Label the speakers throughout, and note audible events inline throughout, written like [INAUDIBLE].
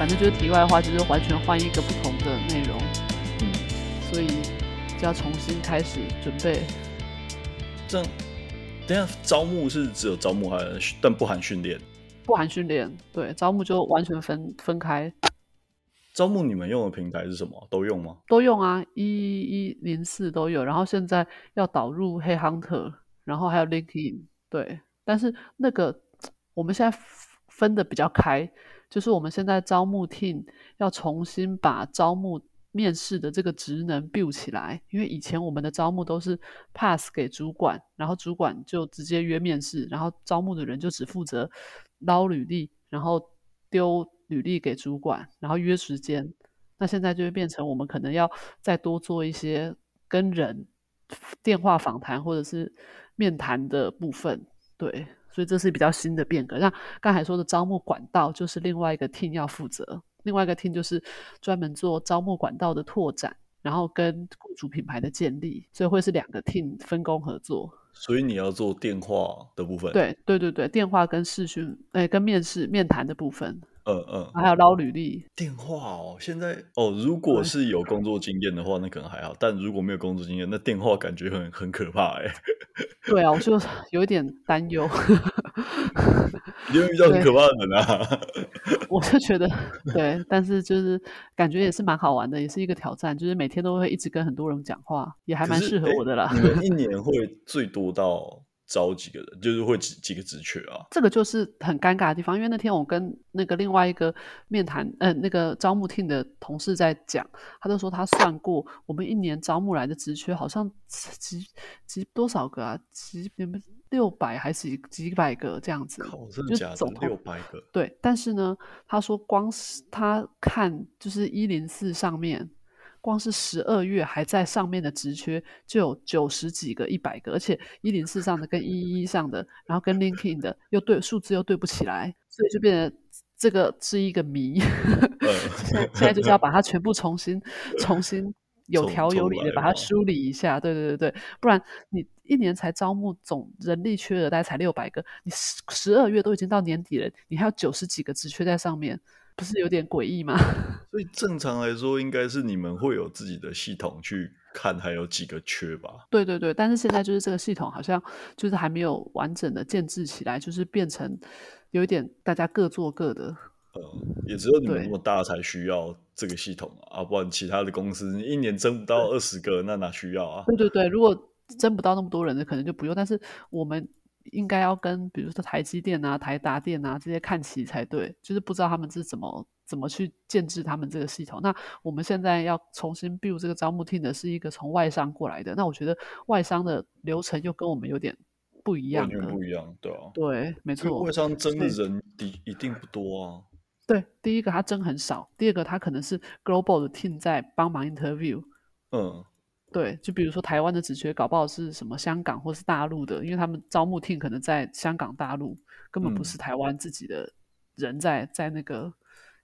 Speaker 1: 反正就是题外话，就是完全换一个不同的内容，
Speaker 2: 嗯，
Speaker 1: 所以就要重新开始准备。
Speaker 2: 这样，等下招募是只有招募还但不含训练？
Speaker 1: 不含训练，对，招募就完全分分开。
Speaker 2: 招募你们用的平台是什么？都用吗？
Speaker 1: 都用啊，一一零四都有。然后现在要导入 Headhunter，然后还有 LinkedIn，对。但是那个我们现在分的比较开，就是我们现在招募 team 要重新把招募面试的这个职能 build 起来，因为以前我们的招募都是 pass 给主管，然后主管就直接约面试，然后招募的人就只负责捞履历，然后丢履历给主管，然后约时间。那现在就会变成我们可能要再多做一些跟人电话访谈或者是面谈的部分。对，所以这是比较新的变革。像刚才说的招募管道，就是另外一个 team 要负责，另外一个 team 就是专门做招募管道的拓展，然后跟雇主品牌的建立，所以会是两个 team 分工合作。
Speaker 2: 所以你要做电话的部分？
Speaker 1: 对对对对，电话跟视讯，哎，跟面试面谈的部分。
Speaker 2: 嗯嗯，
Speaker 1: 还有捞履历
Speaker 2: 电话哦。现在哦，如果是有工作经验的话，那可能还好；但如果没有工作经验，那电话感觉很很可怕哎。
Speaker 1: 对啊，我就有一点担忧。[LAUGHS]
Speaker 2: 你有遇到很可怕的人啊？[LAUGHS]
Speaker 1: 我就觉得对，但是就是感觉也是蛮好玩的，也是一个挑战。就是每天都会一直跟很多人讲话，也还蛮适合我的啦。
Speaker 2: 你们一年会最多到？招几个人，就是会几几个职缺啊？
Speaker 1: 这个就是很尴尬的地方，因为那天我跟那个另外一个面谈，呃，那个招募 team 的同事在讲，他就说他算过，我们一年招募来的职缺好像几几多少个啊？几你们六百还是几几百个这样子？
Speaker 2: 靠，真的假的？就六百个？
Speaker 1: 对，但是呢，他说光是他看就是一零四上面。光是十二月还在上面的职缺就有九十几个、一百个，而且一零四上的跟一一一上的，然后跟 LinkedIn 的又对数字又对不起来，所以就变成这个是一个谜。[LAUGHS] 现现在就是要把它全部重新、重新有条有理的把它梳理一下。对对对对，不然你一年才招募总人力缺额大概才六百个，你十十二月都已经到年底了，你还有九十几个职缺在上面。不是有点诡异吗？[LAUGHS]
Speaker 2: 所以正常来说，应该是你们会有自己的系统去看还有几个缺吧？
Speaker 1: 对对对，但是现在就是这个系统好像就是还没有完整的建制起来，就是变成有一点大家各做各的。
Speaker 2: 嗯，也只有你们那么大才需要这个系统啊，啊不然其他的公司你一年征不到二十个，那哪需要啊？
Speaker 1: 对对对，如果争不到那么多人的，可能就不用。但是我们。应该要跟比如说台积电啊、台达电啊这些看齐才对，就是不知道他们是怎么怎么去建制他们这个系统。那我们现在要重新 build 这个招募 team 的是一个从外商过来的，那我觉得外商的流程又跟我们有点不一样，完
Speaker 2: 全不一样，对啊，
Speaker 1: 对，没错。
Speaker 2: 外商真的人一一定不多啊。
Speaker 1: 对，第一个他真很少，第二个他可能是 global 的 team 在帮忙 interview。
Speaker 2: 嗯。
Speaker 1: 对，就比如说台湾的职缺，搞不好是什么香港或是大陆的，因为他们招募 team 可能在香港、大陆，根本不是台湾自己的人在、嗯、在那个，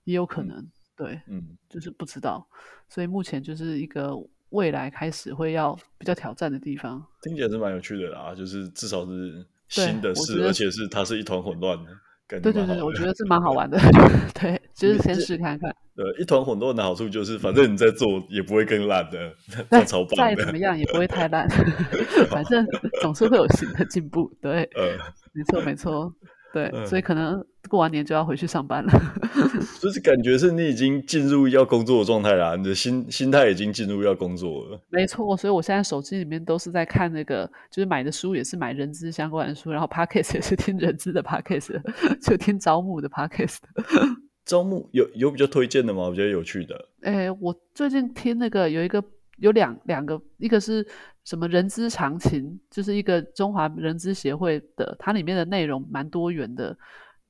Speaker 1: 也有可能，对，
Speaker 2: 嗯，
Speaker 1: 就是不知道，所以目前就是一个未来开始会要比较挑战的地方。
Speaker 2: 听起来是蛮有趣的啦，就是至少是新的事，而且是它是一团混乱的。
Speaker 1: 对对对，我觉得是蛮好玩的。[LAUGHS] 对，[LAUGHS] 就是先试看看。
Speaker 2: 对，一团混乱的好处就是，反正你在做也不会更烂的，再超棒
Speaker 1: 再怎么样也不会太烂，[LAUGHS] 反正总是会有新的进步。对，
Speaker 2: 呃，
Speaker 1: 没错没错。对，呃、所以可能过完年就要回去上班了。
Speaker 2: 就是感觉是你已经进入要工作的状态了，你的心心态已经进入要工作了。
Speaker 1: 没错，所以我现在手机里面都是在看那个，就是买的书也是买人资相关的书，然后 Podcast 也是听人资的 Podcast，就听招募的 Podcast。
Speaker 2: 招募有有比较推荐的吗？我觉得有趣的。
Speaker 1: 哎，我最近听那个有一个有两两个，一个是。什么人之常情，就是一个中华人资协会的，它里面的内容蛮多元的。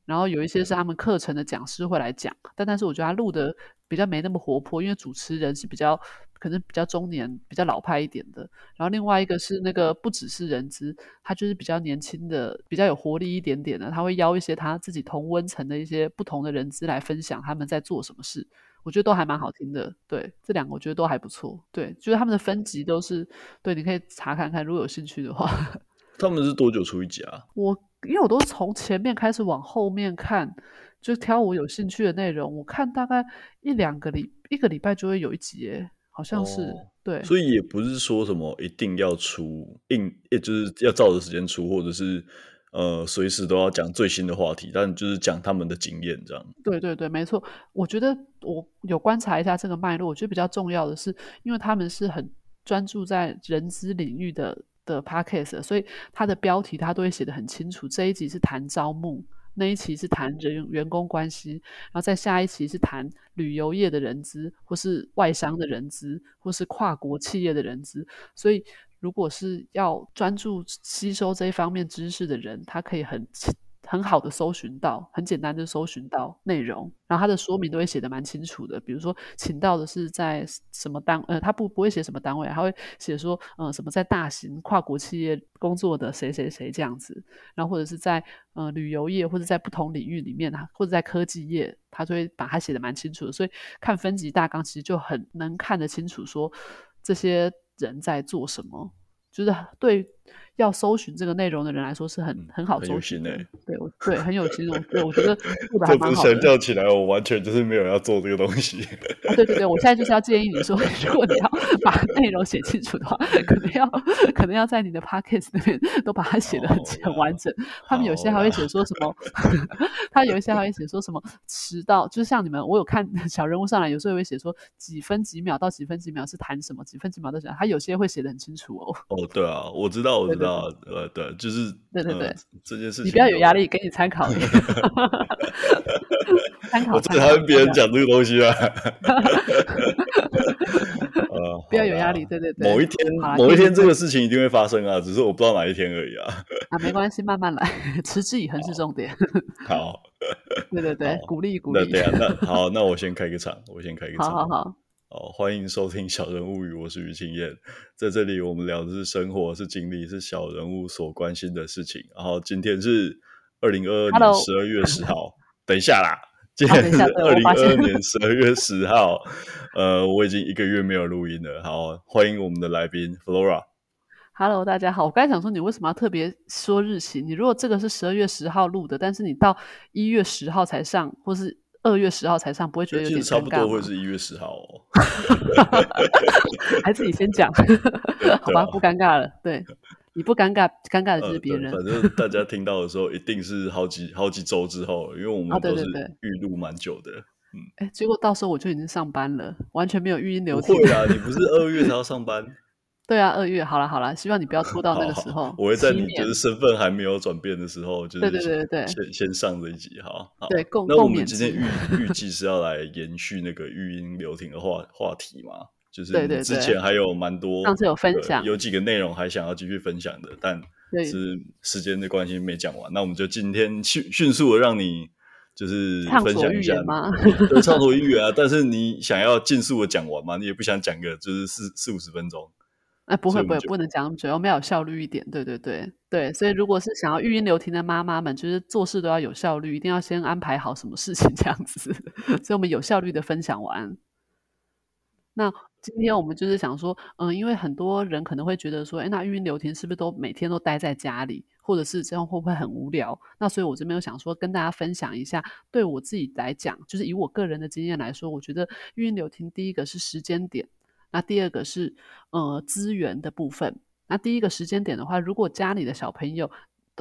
Speaker 1: 然后有一些是他们课程的讲师会来讲，但但是我觉得他录的比较没那么活泼，因为主持人是比较可能比较中年、比较老派一点的。然后另外一个是那个不只是人资，他就是比较年轻的、比较有活力一点点的，他会邀一些他自己同温层的一些不同的人资来分享他们在做什么事。我觉得都还蛮好听的，对，这两个我觉得都还不错，对，就是他们的分级都是，对，你可以查看看，如果有兴趣的话。[LAUGHS] 他
Speaker 2: 们是多久出一集啊？
Speaker 1: 我因为我都是从前面开始往后面看，就挑我有兴趣的内容，我看大概一两个礼一个礼拜就会有一集，哎，好像是、哦、对。
Speaker 2: 所以也不是说什么一定要出，硬也就是要照着时间出，或者是呃随时都要讲最新的话题，但就是讲他们的经验这样。
Speaker 1: 对对对，没错。我觉得我有观察一下这个脉络，我觉得比较重要的是，因为他们是很专注在人资领域的的 podcast，所以他的标题他都会写得很清楚。这一集是谈招募。那一期是谈人员工关系，然后在下一期是谈旅游业的人资，或是外商的人资，或是跨国企业的人资。所以，如果是要专注吸收这一方面知识的人，他可以很。很好的搜寻到，很简单的搜寻到内容，然后他的说明都会写的蛮清楚的。比如说，请到的是在什么单，呃，他不不会写什么单位，他会写说，嗯、什么在大型跨国企业工作的谁谁谁这样子，然后或者是在呃旅游业或者在不同领域里面啊，或者在科技业，他就会把它写的蛮清楚的。所以看分级大纲，其实就很能看得清楚，说这些人在做什么，就是对。要搜寻这个内容的人来说是很、嗯、很好搜寻的，对，我对很有心，对，我觉得做 [LAUGHS] 的还蛮好的。
Speaker 2: 这起来，我完全就是没有要做这个东西。[LAUGHS]
Speaker 1: 啊、对对对，我现在就是要建议你说，[LAUGHS] 如果你要把内容写清楚的话，可能要可能要在你的 podcast 那边都把它写的很很完整。他们有些还会写说什么，他有一些还会写说什么迟到，就是像你们，我有看小人物上来，有时候也会写说几分几秒到几分几秒是谈什么，几分几秒到什么，他有些会写的很清楚哦。
Speaker 2: 哦，对啊，我知道，我知道。啊，呃，对，就是
Speaker 1: 对对对，
Speaker 2: 这件事情
Speaker 1: 你不要有压力，给你参考。[LAUGHS] 参考，
Speaker 2: 我最讨厌别人讲这个东西啊。[LAUGHS]
Speaker 1: 呃，不要有压力，对对对。
Speaker 2: 某一天，某一天这个事情一定会发生啊，只是我不知道哪一天而已啊。
Speaker 1: 啊，没关系，慢慢来，持之以恒是重点。
Speaker 2: 好，[LAUGHS]
Speaker 1: 对对对，鼓励鼓励。
Speaker 2: 对啊，那好，那我先开个场，我先开个场。
Speaker 1: 好好好。
Speaker 2: 哦，欢迎收听《小人物语》，我是于青燕，在这里我们聊的是生活，是经历，是小人物所关心的事情。然后今天是二零二二年十二月十号.等一下啦，今天是二零二二年十二月十号。呃，我已经一个月没有录音了。好，欢迎我们的来宾 Flora。
Speaker 1: Hello，大家好。我刚才想说，你为什么要特别说日期？你如果这个是十二月十号录的，但是你到一月十号才上，或是？二月十号才上，不会觉得有点尴尬差不多
Speaker 2: 会是一月十号哦。[LAUGHS] [LAUGHS]
Speaker 1: 还是你先讲，[LAUGHS] 好吧，不尴尬了。对，你不尴尬，尴尬的就是别人。
Speaker 2: 反正大家听到的时候，一定是好几好几周之后，因为我们都是预录蛮久的。嗯，
Speaker 1: 哎，结果到时候我就已经上班了，完全没有语音留
Speaker 2: 会啊，你不是二月才要上班？
Speaker 1: 对啊，二月好了好了，希望你不要拖到那个时候。好好
Speaker 2: 我会在你就是身份还没有转变的时候，就是
Speaker 1: 对对对对，
Speaker 2: 先先上这一集哈。好，
Speaker 1: 对，共
Speaker 2: 那我们今天预预计是要来延续那个育婴留停的话话题嘛？就是之前还有蛮多，
Speaker 1: 上次有分享，
Speaker 2: 有几个内容还想要继续分享的，但是时间的关系没讲完。那我们就今天迅迅速的让你就是分享一下
Speaker 1: 嘛？[LAUGHS]
Speaker 2: 对，畅所欲言啊！但是你想要尽速的讲完嘛？你也不想讲个就是四四五十分钟。
Speaker 1: 哎，不会不会，不能讲那么久，我们要有效率一点。对对对对，所以如果是想要育婴留停的妈妈们，就是做事都要有效率，一定要先安排好什么事情 [LAUGHS] 这样子。所以我们有效率的分享完。那今天我们就是想说，嗯，因为很多人可能会觉得说，哎，那育婴留停是不是都每天都待在家里，或者是这样会不会很无聊？那所以我这边有想说，跟大家分享一下，对我自己来讲，就是以我个人的经验来说，我觉得育婴留停第一个是时间点。那第二个是呃资源的部分。那第一个时间点的话，如果家里的小朋友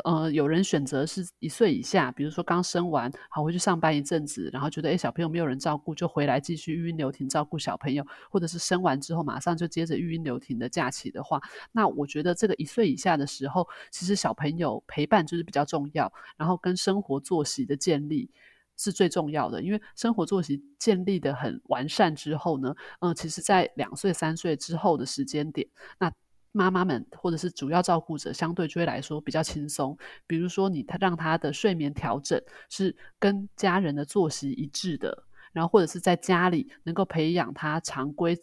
Speaker 1: 呃有人选择是一岁以下，比如说刚生完，好回去上班一阵子，然后觉得诶小朋友没有人照顾，就回来继续语音留停照顾小朋友，或者是生完之后马上就接着语音留停的假期的话，那我觉得这个一岁以下的时候，其实小朋友陪伴就是比较重要，然后跟生活作息的建立。是最重要的，因为生活作息建立得很完善之后呢，嗯、其实，在两岁、三岁之后的时间点，那妈妈们或者是主要照顾者相对就会来说比较轻松。比如说，你他让他的睡眠调整是跟家人的作息一致的，然后或者是在家里能够培养他常规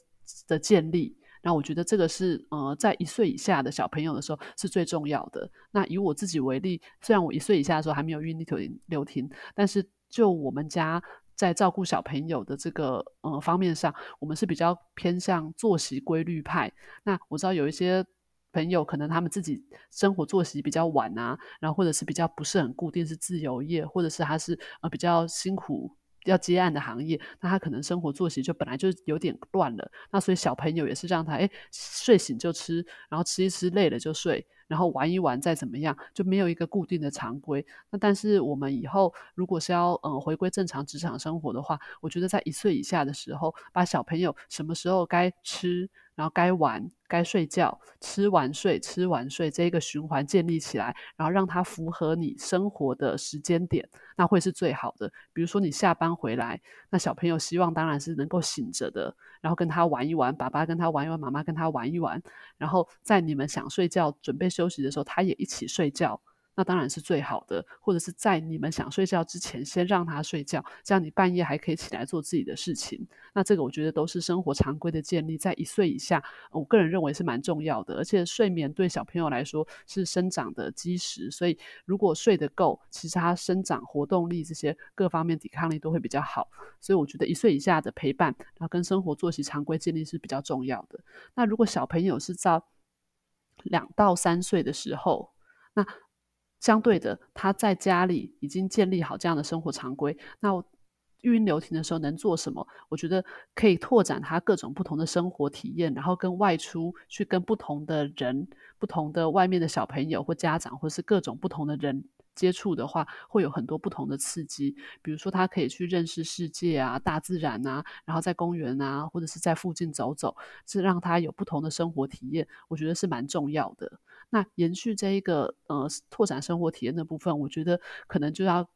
Speaker 1: 的建立。那我觉得这个是呃，在一岁以下的小朋友的时候是最重要的。那以我自己为例，虽然我一岁以下的时候还没有语音留停，但是就我们家在照顾小朋友的这个呃方面上，我们是比较偏向作息规律派。那我知道有一些朋友可能他们自己生活作息比较晚啊，然后或者是比较不是很固定，是自由业，或者是他是呃比较辛苦。要接案的行业，那他可能生活作息就本来就有点乱了。那所以小朋友也是让他哎睡醒就吃，然后吃一吃累了就睡，然后玩一玩再怎么样，就没有一个固定的常规。那但是我们以后如果是要嗯回归正常职场生活的话，我觉得在一岁以下的时候，把小朋友什么时候该吃。然后该玩该睡觉，吃完睡，吃完睡，这一个循环建立起来，然后让它符合你生活的时间点，那会是最好的。比如说你下班回来，那小朋友希望当然是能够醒着的，然后跟他玩一玩，爸爸跟他玩一玩，妈妈跟他玩一玩，然后在你们想睡觉准备休息的时候，他也一起睡觉。那当然是最好的，或者是在你们想睡觉之前，先让他睡觉，这样你半夜还可以起来做自己的事情。那这个我觉得都是生活常规的建立，在一岁以下，我个人认为是蛮重要的。而且睡眠对小朋友来说是生长的基石，所以如果睡得够，其实他生长活动力这些各方面抵抗力都会比较好。所以我觉得一岁以下的陪伴，然后跟生活作息常规建立是比较重要的。那如果小朋友是在两到三岁的时候，那相对的，他在家里已经建立好这样的生活常规。那育婴留停的时候能做什么？我觉得可以拓展他各种不同的生活体验，然后跟外出去跟不同的人、不同的外面的小朋友或家长，或是各种不同的人接触的话，会有很多不同的刺激。比如说，他可以去认识世界啊、大自然啊，然后在公园啊，或者是在附近走走，是让他有不同的生活体验。我觉得是蛮重要的。那延续这一个呃拓展生活体验的部分，我觉得可能就要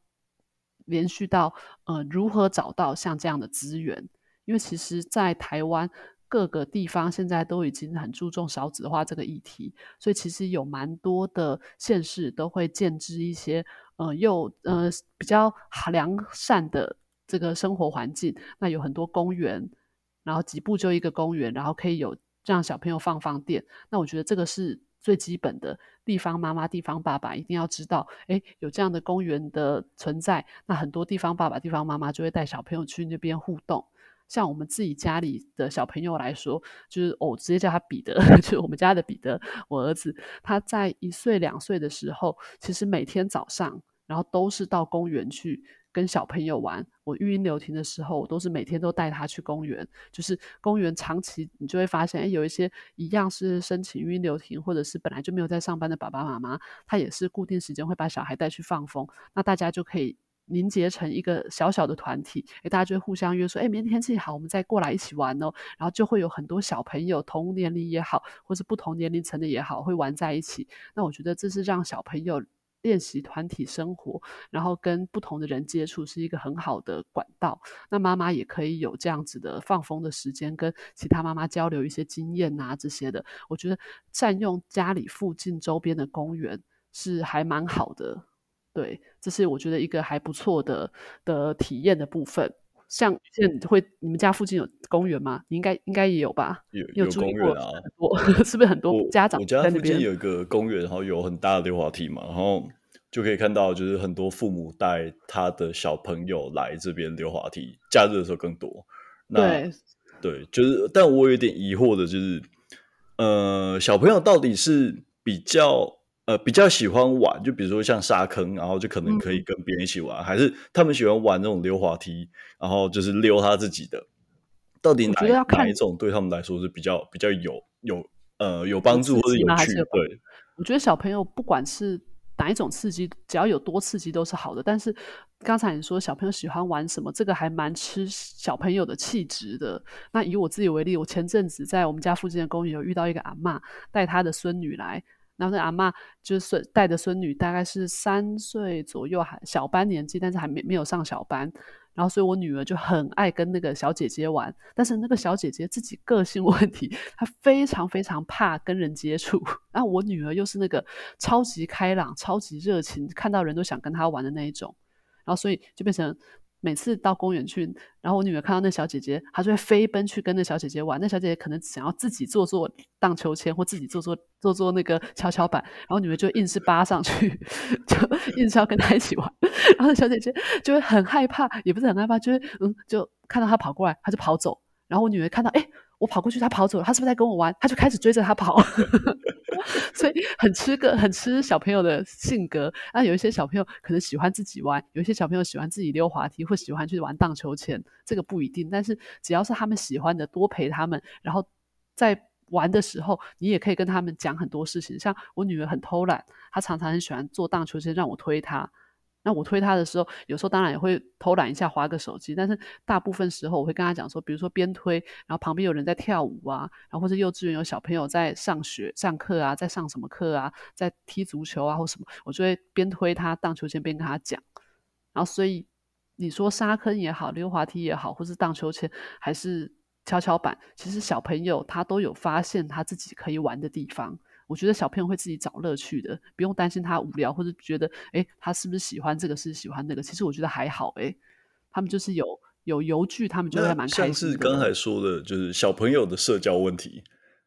Speaker 1: 连续到呃如何找到像这样的资源，因为其实，在台湾各个地方现在都已经很注重少子化这个议题，所以其实有蛮多的县市都会建置一些呃又呃比较良善的这个生活环境，那有很多公园，然后几步就一个公园，然后可以有让小朋友放放电，那我觉得这个是。最基本的地方妈妈、地方爸爸一定要知道，诶，有这样的公园的存在，那很多地方爸爸、地方妈妈就会带小朋友去那边互动。像我们自己家里的小朋友来说，就是我直接叫他彼得，[LAUGHS] 就是我们家的彼得，我儿子，他在一岁两岁的时候，其实每天早上，然后都是到公园去。跟小朋友玩，我育婴留停的时候，我都是每天都带他去公园。就是公园长期你就会发现，诶，有一些一样是申请育婴留停，或者是本来就没有在上班的爸爸妈妈，他也是固定时间会把小孩带去放风。那大家就可以凝结成一个小小的团体，诶，大家就会互相约说，诶，明天天气好，我们再过来一起玩哦。然后就会有很多小朋友，同年龄也好，或是不同年龄层的也好，会玩在一起。那我觉得这是让小朋友。练习团体生活，然后跟不同的人接触是一个很好的管道。那妈妈也可以有这样子的放风的时间，跟其他妈妈交流一些经验啊这些的。我觉得占用家里附近周边的公园是还蛮好的。对，这是我觉得一个还不错的的体验的部分。像现在会你们家附近有公园吗？你应该应该也有吧？
Speaker 2: 有有公园啊，[LAUGHS]
Speaker 1: 是不是很多家长？
Speaker 2: 我，我家附近有一个公园，然后有很大的溜滑梯嘛，然后就可以看到，就是很多父母带他的小朋友来这边溜滑梯。假日的时候更多。那对对，就是，但我有点疑惑的就是，呃，小朋友到底是比较。呃，比较喜欢玩，就比如说像沙坑，然后就可能可以跟别人一起玩，嗯，还是他们喜欢玩那种溜滑梯，然后就是溜他自己的。到底哪哪一种对他们来说是比较比较有有呃有帮助或者有趣？对，
Speaker 1: 我觉得小朋友不管是哪一种刺激，只要有多刺激都是好的。但是刚才你说小朋友喜欢玩什么，这个还蛮吃小朋友的气质的。那以我自己为例，我前阵子在我们家附近的公园有遇到一个阿嬷带她的孙女来。然后那阿嬷就是带的孙女，大概是三岁左右，还小班年纪，但是还没没有上小班。然后所以我女儿就很爱跟那个小姐姐玩，但是那个小姐姐自己个性问题，她非常非常怕跟人接触。然后我女儿又是那个超级开朗、超级热情，看到人都想跟她玩的那一种。然后所以就变成。每次到公园去，然后我女儿看到那小姐姐，她就会飞奔去跟那小姐姐玩。那小姐姐可能想要自己坐坐荡秋千，或自己坐坐坐坐那个跷跷板，然后女儿就硬是扒上去，[LAUGHS] 就硬是要跟她一起玩。[LAUGHS] 然后那小姐姐就会很害怕，也不是很害怕，就是嗯，就看到她跑过来，她就跑走。然后我女儿看到，哎，我跑过去，他跑走了，他是不是在跟我玩？他就开始追着他跑，[LAUGHS] 所以很吃个很吃小朋友的性格。那有一些小朋友可能喜欢自己玩，有一些小朋友喜欢自己溜滑梯，或喜欢去玩荡秋千，这个不一定。但是只要是他们喜欢的，多陪他们，然后在玩的时候，你也可以跟他们讲很多事情。像我女儿很偷懒，她常常很喜欢做荡秋千，让我推她。那我推他的时候，有时候当然也会偷懒一下，滑个手机。但是大部分时候，我会跟他讲说，比如说边推，然后旁边有人在跳舞啊，然后或者幼稚园有小朋友在上学、上课啊，在上什么课啊，在踢足球啊或什么，我就会边推他荡秋千边跟他讲。然后所以你说沙坑也好，溜滑梯也好，或是荡秋千，还是跷跷板，其实小朋友他都有发现他自己可以玩的地方。我觉得小朋友会自己找乐趣的，不用担心他无聊，或者觉得，哎，他是不是喜欢这个，是喜欢那个？其实我觉得还好，哎，他们就是有有游具，他们就会蛮开心。
Speaker 2: 像是刚才说的，就是小朋友的社交问题，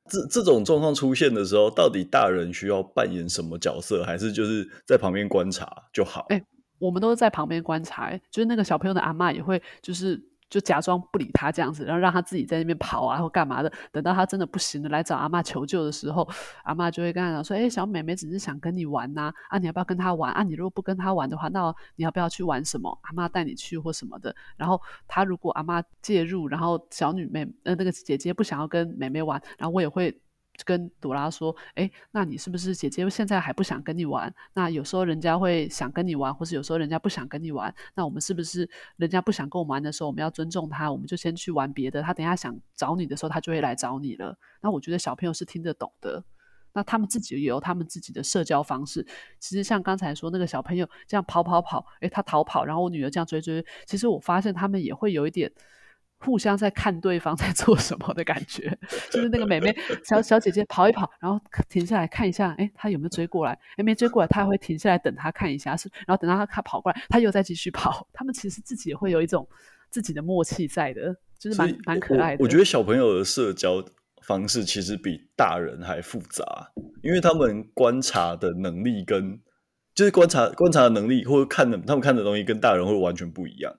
Speaker 2: 这这种状况出现的时候，到底大人需要扮演什么角色，还是就是在旁边观察就好？
Speaker 1: 哎，我们都是在旁边观察，就是那个小朋友的阿嬷也会，就是。就假装不理他这样子，然后让他自己在那边跑啊，或干嘛的。等到他真的不行了，来找阿妈求救的时候，阿妈就会跟他讲说：“哎，小妹妹只是想跟你玩呐，啊，你要不要跟他玩啊？你如果不跟他玩的话，那你要不要去玩什么？阿妈带你去或什么的。然后他如果阿妈介入，然后小女妹呃那个姐姐不想要跟妹妹玩，然后我也会。”跟朵拉说：“哎，那你是不是姐姐现在还不想跟你玩？那有时候人家会想跟你玩，或是有时候人家不想跟你玩。那我们是不是人家不想跟我们玩的时候，我们要尊重他，我们就先去玩别的。他等下想找你的时候，他就会来找你了。那我觉得小朋友是听得懂的。那他们自己也有他们自己的社交方式。其实像刚才说那个小朋友这样跑跑跑，哎，他逃跑，然后我女儿这样追追。其实我发现他们也会有一点。”互相在看对方在做什么的感觉，[LAUGHS] 就是那个妹妹小小姐姐跑一跑，然后停下来看一下，哎，她有没有追过来？哎，没追过来，她还会停下来等她看一下，是，然后等到她看跑过来，她又再继续跑。他们其实自己也会有一种自己的默契在的，就是蛮蛮可爱的。
Speaker 2: 我，我觉得小朋友的社交方式其实比大人还复杂，因为他们观察的能力跟就是观察观察的能力，或者看的他们看的东西跟大人会完全不一样。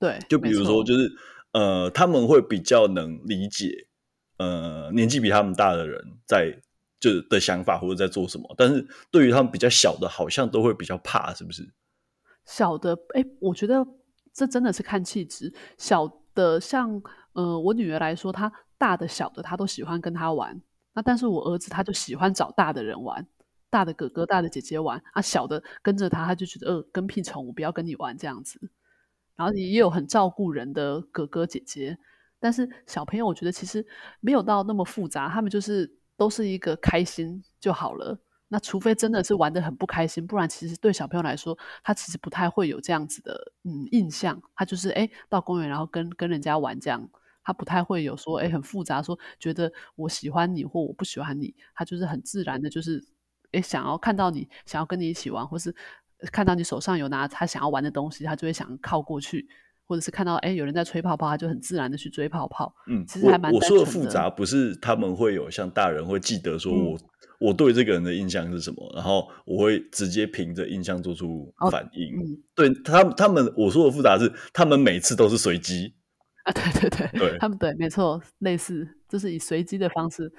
Speaker 1: 对，
Speaker 2: 就比如说就是。呃，他们会比较能理解，呃，年纪比他们大的人在就的想法或者在做什么，但是对于他们比较小的，好像都会比较怕，是不是？
Speaker 1: 小的，哎，我觉得这真的是看气质。小的像，呃，我女儿来说，她大的小的她都喜欢跟她玩，那但是我儿子他就喜欢找大的人玩，大的哥哥、大的姐姐玩，啊，小的跟着他，他就觉得呃，跟屁虫，我不要跟你玩这样子。然后也有很照顾人的哥哥姐姐，但是小朋友我觉得其实没有到那么复杂，他们就是都是一个开心就好了。那除非真的是玩得很不开心，不然其实对小朋友来说，他其实不太会有这样子的嗯印象。他就是诶到公园然后跟跟人家玩这样，他不太会有说诶很复杂说觉得我喜欢你或我不喜欢你，他就是很自然的，就是诶想要看到你，想要跟你一起玩，或是。看到你手上有拿他想要玩的东西，他就会想靠过去，或者是看到哎有人在吹泡泡，他就很自然的去追泡泡。嗯，其实还蛮。
Speaker 2: 我说的复杂不是他们会有像大人会记得说我、嗯、我对这个人的印象是什么，然后我会直接凭着印象做出反应。哦嗯、对他们他们我说的复杂是他们每次都是随机
Speaker 1: 啊，对对对，对他们对没错，类似就是以随机的方式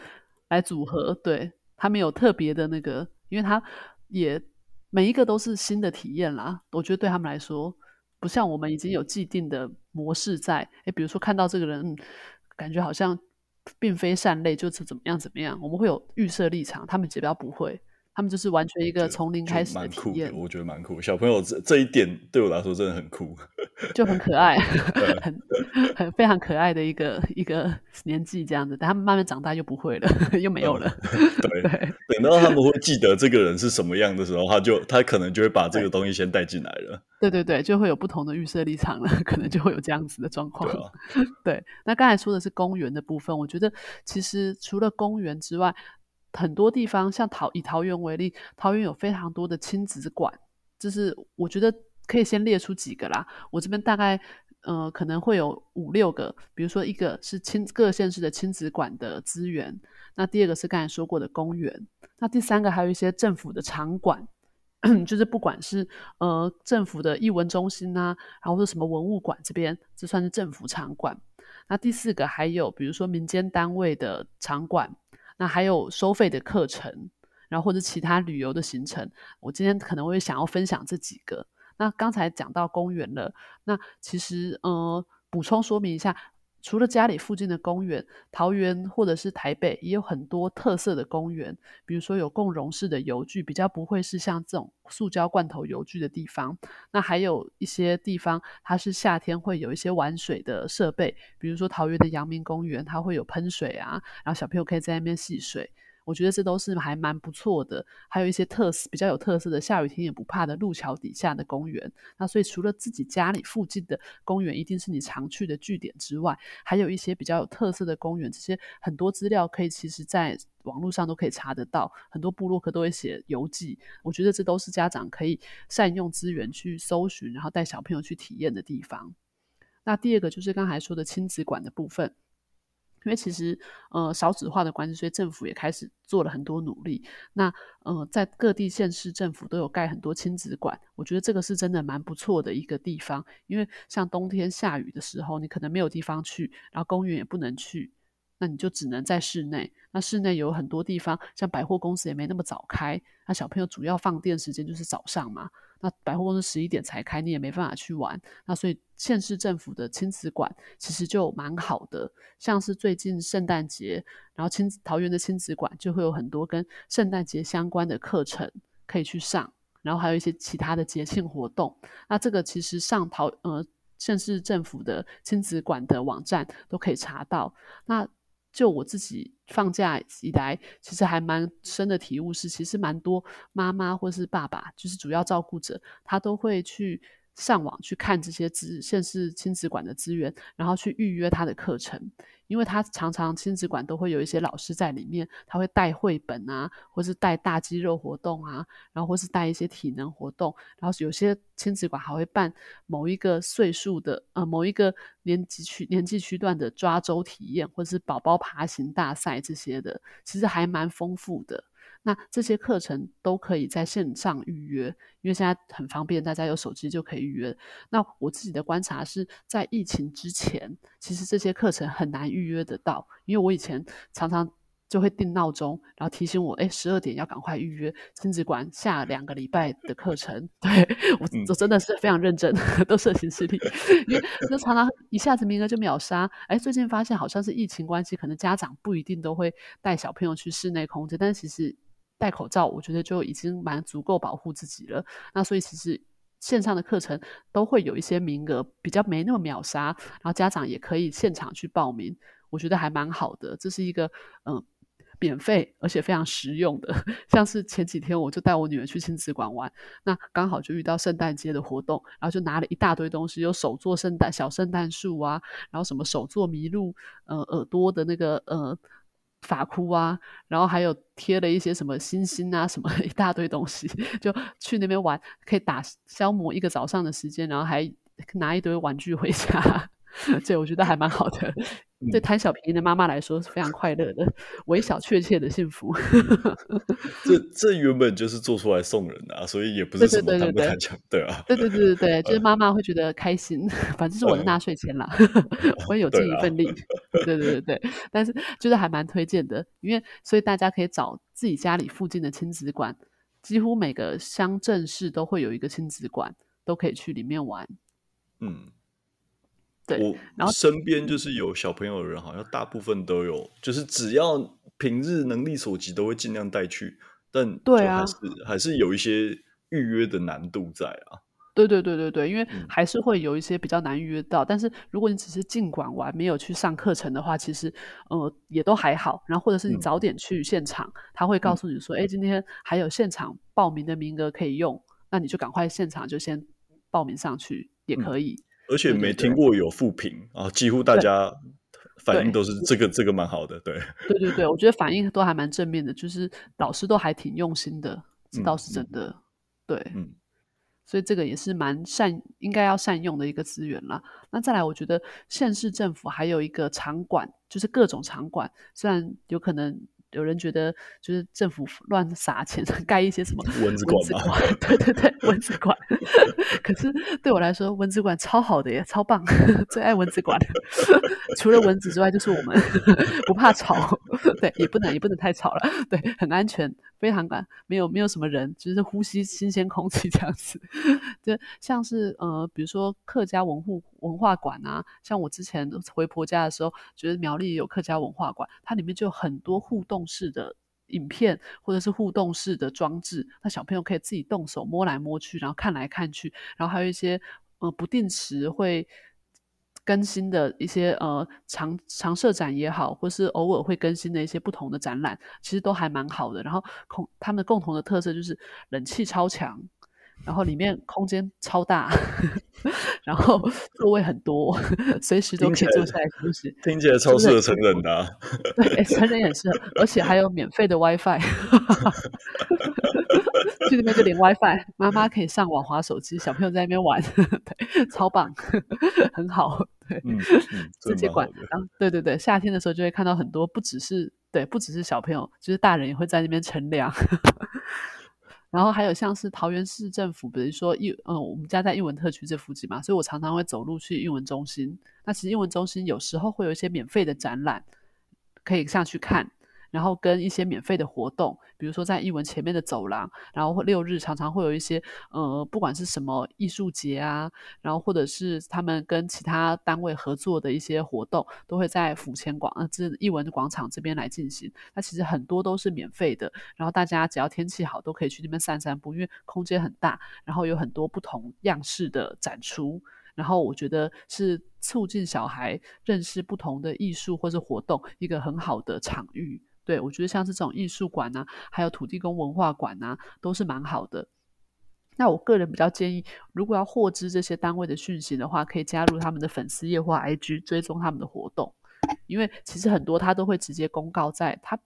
Speaker 1: 来组合，对他们有特别的那个，因为他也。每一个都是新的体验啦，我觉得对他们来说，不像我们已经有既定的模式在。诶，比如说看到这个人，感觉好像并非善类，就是怎么样怎么样，我们会有预设立场，他们基本上不会。他们就是完全一个从零开始的体验，
Speaker 2: 我觉得蛮酷。小朋友这这一点对我来说真的很酷，[LAUGHS]
Speaker 1: 就很可爱，很很非常可爱的一个一个年纪这样子。等他们慢慢长大又不会了，又没有了。
Speaker 2: 嗯、对，[LAUGHS] 对等到他们会记得这个人是什么样的时候，他就他可能就会把这个东西先带进来了。
Speaker 1: 对对对，就会有不同的预设立场了，可能就会有这样子的状况。对，啊、[LAUGHS] 对，那刚才说的是公园的部分，我觉得其实除了公园之外。很多地方，像桃以桃园为例，桃园有非常多的亲子馆，就是我觉得可以先列出几个啦。我这边大概呃可能会有五六个，比如说一个是亲各县市的亲子馆的资源，那第二个是刚才说过的公园，那第三个还有一些政府的场馆，[COUGHS] 就是不管是呃政府的艺文中心啊，然后是什么文物馆这边，这算是政府场馆。那第四个还有比如说民间单位的场馆，那还有收费的课程，然后或者其他旅游的行程。我今天可能会想要分享这几个。那刚才讲到公园了，那其实呃补充说明一下。除了家里附近的公园，桃园或者是台北也有很多特色的公园，比如说有共融式的游具，比较不会是像这种塑胶罐头游具的地方。那还有一些地方，它是夏天会有一些玩水的设备，比如说桃园的阳明公园，它会有喷水啊，然后小朋友可以在那边戏水。我觉得这都是还蛮不错的，还有一些特色比较有特色的，下雨天也不怕的路桥底下的公园。那所以除了自己家里附近的公园一定是你常去的据点之外，还有一些比较有特色的公园，这些很多资料可以其实在网络上都可以查得到，很多部落客都会写游记。我觉得这都是家长可以善用资源去搜寻，然后带小朋友去体验的地方。那第二个就是刚才说的亲子馆的部分。因为其实，呃，少子化的关系，所以政府也开始做了很多努力。那，呃，在各地县市政府都有盖很多亲子馆，我觉得这个是真的蛮不错的一个地方。因为像冬天下雨的时候，你可能没有地方去，然后公园也不能去。那你就只能在室内。那室内有很多地方，像百货公司也没那么早开。那小朋友主要放电时间就是早上嘛。那百货公司十一点才开，你也没办法去玩。那所以县市政府的亲子馆其实就蛮好的。像是最近圣诞节，然后亲桃园的亲子馆就会有很多跟圣诞节相关的课程可以去上，然后还有一些其他的节庆活动。那这个其实上桃呃县市政府的亲子馆的网站都可以查到。那就我自己放假以来，其实还蛮深的体悟是，其实蛮多妈妈或是爸爸，就是主要照顾者，他都会去上网去看这些资县市亲子馆的资源，然后去预约他的课程。因为他常常亲子馆都会有一些老师在里面，他会带绘本啊，或是带大肌肉活动啊，然后或是带一些体能活动，然后有些亲子馆还会办某一个岁数的呃某一个年级区年纪区段的抓周体验，或是宝宝爬行大赛这些的，其实还蛮丰富的。那这些课程都可以在线上预约，因为现在很方便，大家有手机就可以预约。那我自己的观察是在疫情之前，其实这些课程很难预约得到，因为我以前常常就会定闹钟，然后提醒我，哎，十二点要赶快预约亲子馆下两个礼拜的课程。对，我，我真的是非常认真，[LAUGHS] 都设行事历，因为就常常一下子名额就秒杀。哎，最近发现好像是疫情关系，可能家长不一定都会带小朋友去室内空间，但其实。戴口罩，我觉得就已经蛮足够保护自己了。那所以其实线上的课程都会有一些名额，比较没那么秒杀，然后家长也可以现场去报名，我觉得还蛮好的。这是一个嗯免费而且非常实用的。[LAUGHS] 像是前几天我就带我女儿去亲子馆玩，那刚好就遇到圣诞节的活动，然后就拿了一大堆东西，有手做圣诞小圣诞树啊，然后什么手做麋鹿呃耳朵的那个呃。发箍啊，然后还有贴了一些什么星星啊，什么一大堆东西，[LAUGHS] 就去那边玩，可以打消磨一个早上的时间，然后还拿一堆玩具回家，这我觉得还蛮好的。[LAUGHS] 对贪小便宜的妈妈来说是非常快乐的，微小确切的幸福。
Speaker 2: 这这原本就是做出来送人的啊，所以也不是什么贪不贪抢，对啊。
Speaker 1: 对对对对对，就是妈妈会觉得开心，反正是我的纳税钱啦，[LAUGHS] 我也有尽一份力。对对对对，但是就是还蛮推荐的，因为所以大家可以找自己家里附近的亲子馆，几乎每个乡镇市都会有一个亲子馆，都可以去里面玩。
Speaker 2: 嗯。我然后身边就是有小朋友的人，好像大部分都有，就是只要平日能力所及，都会尽量带去。但对啊，还是还是有一些预约的难度在啊。
Speaker 1: 对对对对对，因为还是会有一些比较难预约到。嗯、但是如果你只是尽管玩，没有去上课程的话，其实呃也都还好。然后或者是你早点去现场，嗯、他会告诉你说：“哎、嗯，今天还有现场报名的名额可以用，那你就赶快现场就先报名上去也可以。嗯”
Speaker 2: 而且没听过有负评啊，几乎大家反应都是这个这个蛮好的，对。
Speaker 1: 对对对，我觉得反应都还蛮正面的，就是老师都还挺用心的，这倒是真的，嗯、对，嗯，所以这个也是蛮善应该要善用的一个资源啦。那再来，我觉得县市政府还有一个场馆，就是各种场馆，虽然有可能。有人觉得就是政府乱撒钱 [LAUGHS] 盖一些什么
Speaker 2: 蚊子馆嘛？[LAUGHS]
Speaker 1: 对对对，蚊子馆。[LAUGHS] 可是对我来说，蚊子馆超好的耶，超棒，最爱蚊子馆。除了蚊子之外，就是我们不怕吵，对，也不能也不能太吵了，对，很安全，非常感没有没有什么人，就是呼吸新鲜空气这样子。就像是呃，比如说客家文物文化馆啊，像我之前回婆家的时候，觉得苗栗有客家文化馆，它里面就有很多互动式的。影片或者是互动式的装置，那小朋友可以自己动手摸来摸去，然后看来看去，然后还有一些呃不定时会更新的一些呃常常设展也好，或是偶尔会更新的一些不同的展览，其实都还蛮好的。然后共他们共同的特色就是冷气超强。然后里面空间超大，[LAUGHS] 然后座位很多，随时都可以坐下来休息。
Speaker 2: 听起来超适合成人的，啊，
Speaker 1: 对，成人也适合，而且还有免费的 WiFi，[LAUGHS] 去那边就连 WiFi，妈妈可以上网滑手机，小朋友在那边玩，对，超棒，很好，对，嗯嗯，这些馆，然后对对对，夏天的时候就会看到很多，不只是对，不只是小朋友，就是大人也会在那边乘凉。然后还有像是桃园市政府，比如说英，嗯，我们家在英文特区这附近嘛，所以我常常会走路去英文中心。那其实英文中心有时候会有一些免费的展览，可以上去看。然后跟一些免费的活动，比如说在艺文前面的走廊，然后六日常常会有一些呃，不管是什么艺术节啊，然后或者是他们跟其他单位合作的一些活动，都会在府前广呃这艺文广场这边来进行。那其实很多都是免费的，然后大家只要天气好都可以去那边散散步，因为空间很大，然后有很多不同样式的展出，然后我觉得是促进小孩认识不同的艺术或是活动一个很好的场域。对，我觉得像是这种艺术馆啊，还有土地公文化馆啊，都是蛮好的。那我个人比较建议，如果要获知这些单位的讯息的话，可以加入他们的粉丝页或 IG，追踪他们的活动。因为其实很多他都会直接公告在他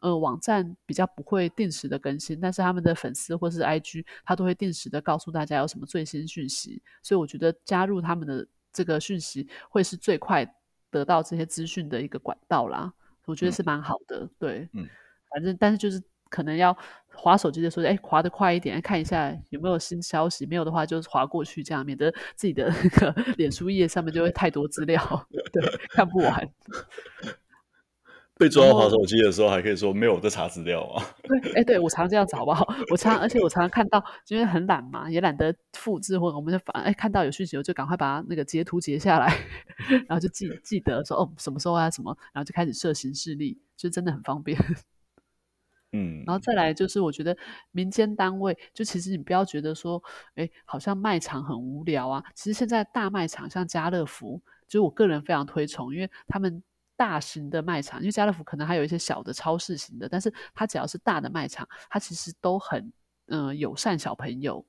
Speaker 1: 呃网站，比较不会定时的更新，但是他们的粉丝或是 IG，他都会定时的告诉大家有什么最新讯息。所以我觉得加入他们的这个讯息，会是最快得到这些资讯的一个管道啦。我觉得是蛮好的，嗯、对，嗯，反正但是就是可能要划手机的时候，哎，划得快一点，看一下有没有新消息，没有的话就是划过去，这样免得自己的 [LAUGHS] 那个脸书页上面就会太多资料，[LAUGHS] 对，看不完。
Speaker 2: 被抓到滑手机的时候，还可以说没有我在查资料啊。[LAUGHS]
Speaker 1: 对，哎，对我常这样找吧，[LAUGHS] 我常，而且我常常看到，因为很懒嘛，也懒得复制，或者我们就反哎看到有讯息，我就赶快把那个截图截下来，[LAUGHS] 然后就记记得说哦什么时候啊什么，然后就开始设行事历，就真的很方便。嗯，然后再来就是我觉得民间单位，就其实你不要觉得说，哎，好像卖场很无聊啊。其实现在大卖场像家乐福，就是我个人非常推崇，因为他们。大型的卖场，因为家乐福可能还有一些小的超市型的，但是它只要是大的卖场，它其实都很嗯、友善小朋友，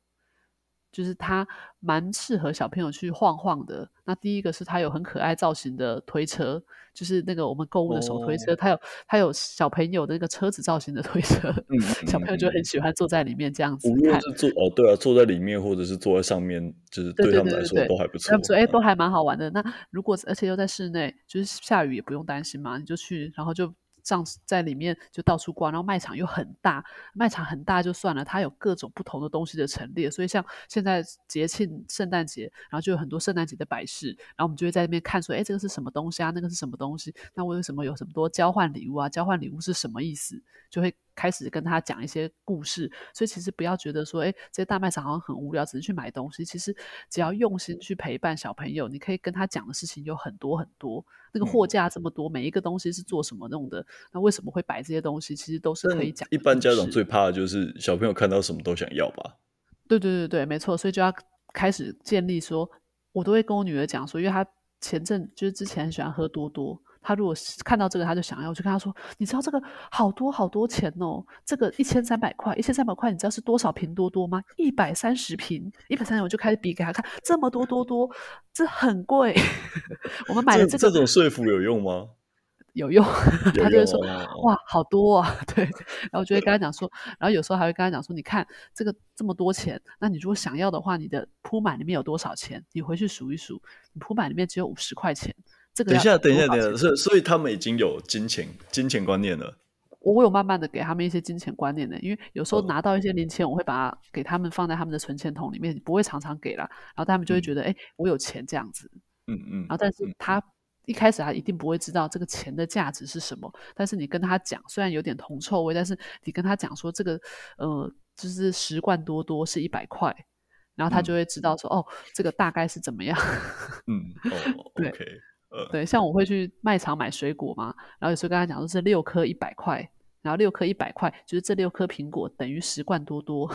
Speaker 1: 就是它蛮适合小朋友去晃晃的。那第一个是它有很可爱造型的推车，就是那个我们购物的手推车，哦、它有它有小朋友的那个车子造型的推车，[LAUGHS] 小朋友就很喜欢坐在里面这样子看。无论
Speaker 2: 是坐哦，对啊，坐在里面或者是坐在上面，就是对他们来说都还不错。他们说
Speaker 1: 哎，都还蛮好玩的。那如果而且又在室内，就是下雨也不用担心嘛，你就去，然后就。上在里面就到处逛，然后卖场又很大，卖场很大就算了，它有各种不同的东西的陈列，所以像现在节庆圣诞节，然后就有很多圣诞节的摆饰，然后我们就会在那边看说，哎，这个是什么东西啊？那个是什么东西？那为什么有什么多交换礼物啊？交换礼物是什么意思？就会开始跟他讲一些故事。所以其实不要觉得说，哎，这些大卖场好像很无聊，只是去买东西。其实只要用心去陪伴小朋友，你可以跟他讲的事情有很多很多。那个货架这么多，每一个东西是做什么弄的？那为什么会摆这些东西？其实都是可以讲。
Speaker 2: 一般家长最怕的就是小朋友看到什么都想要吧？
Speaker 1: 对对对对，没错。所以就要开始建立说，我都会跟我女儿讲说，因为她前阵就是之前很喜欢喝多多。他如果看到这个，他就想要，我就跟他说：“你知道这个好多好多钱哦，这个一千三百块，一千三百块，你知道是多少瓶多多吗？一百三十瓶，一百三十，我就开始比给他看，这么多多多，这很贵。[LAUGHS] 我们买的这个
Speaker 2: 这，这种说服有用吗？
Speaker 1: 有用，他就会说：哇，好多啊！[LAUGHS] 对，然后我就会跟他讲说，然后有时候还会跟他讲说：你看这个这么多钱，那你如果想要的话，你的铺满里面有多少钱？你回去数一数，你铺满里面只有五十块钱。”
Speaker 2: 等一下，等一下，等一下，所以所以他们已经有金钱金钱观念了。
Speaker 1: 我有慢慢的给他们一些金钱观念的，因为有时候拿到一些零钱，我会把它给他们放在他们的存钱筒里面，不会常常给了，然后他们就会觉得，哎、嗯，我有钱这样子，
Speaker 2: 嗯嗯，
Speaker 1: 然后但是他。一开始他一定不会知道这个钱的价值是什么，但是你跟他讲，虽然有点铜臭味，但是你跟他讲说这个，呃，就是十罐多多是一百块，然后他就会知道说，嗯、哦，这个大概是怎么样，
Speaker 2: 嗯，[LAUGHS] 哦，
Speaker 1: 对。对，像我会去卖场买水果嘛，然后有时候跟他讲说是六颗一百块，然后六颗一百块就是这六颗苹果等于十罐多多，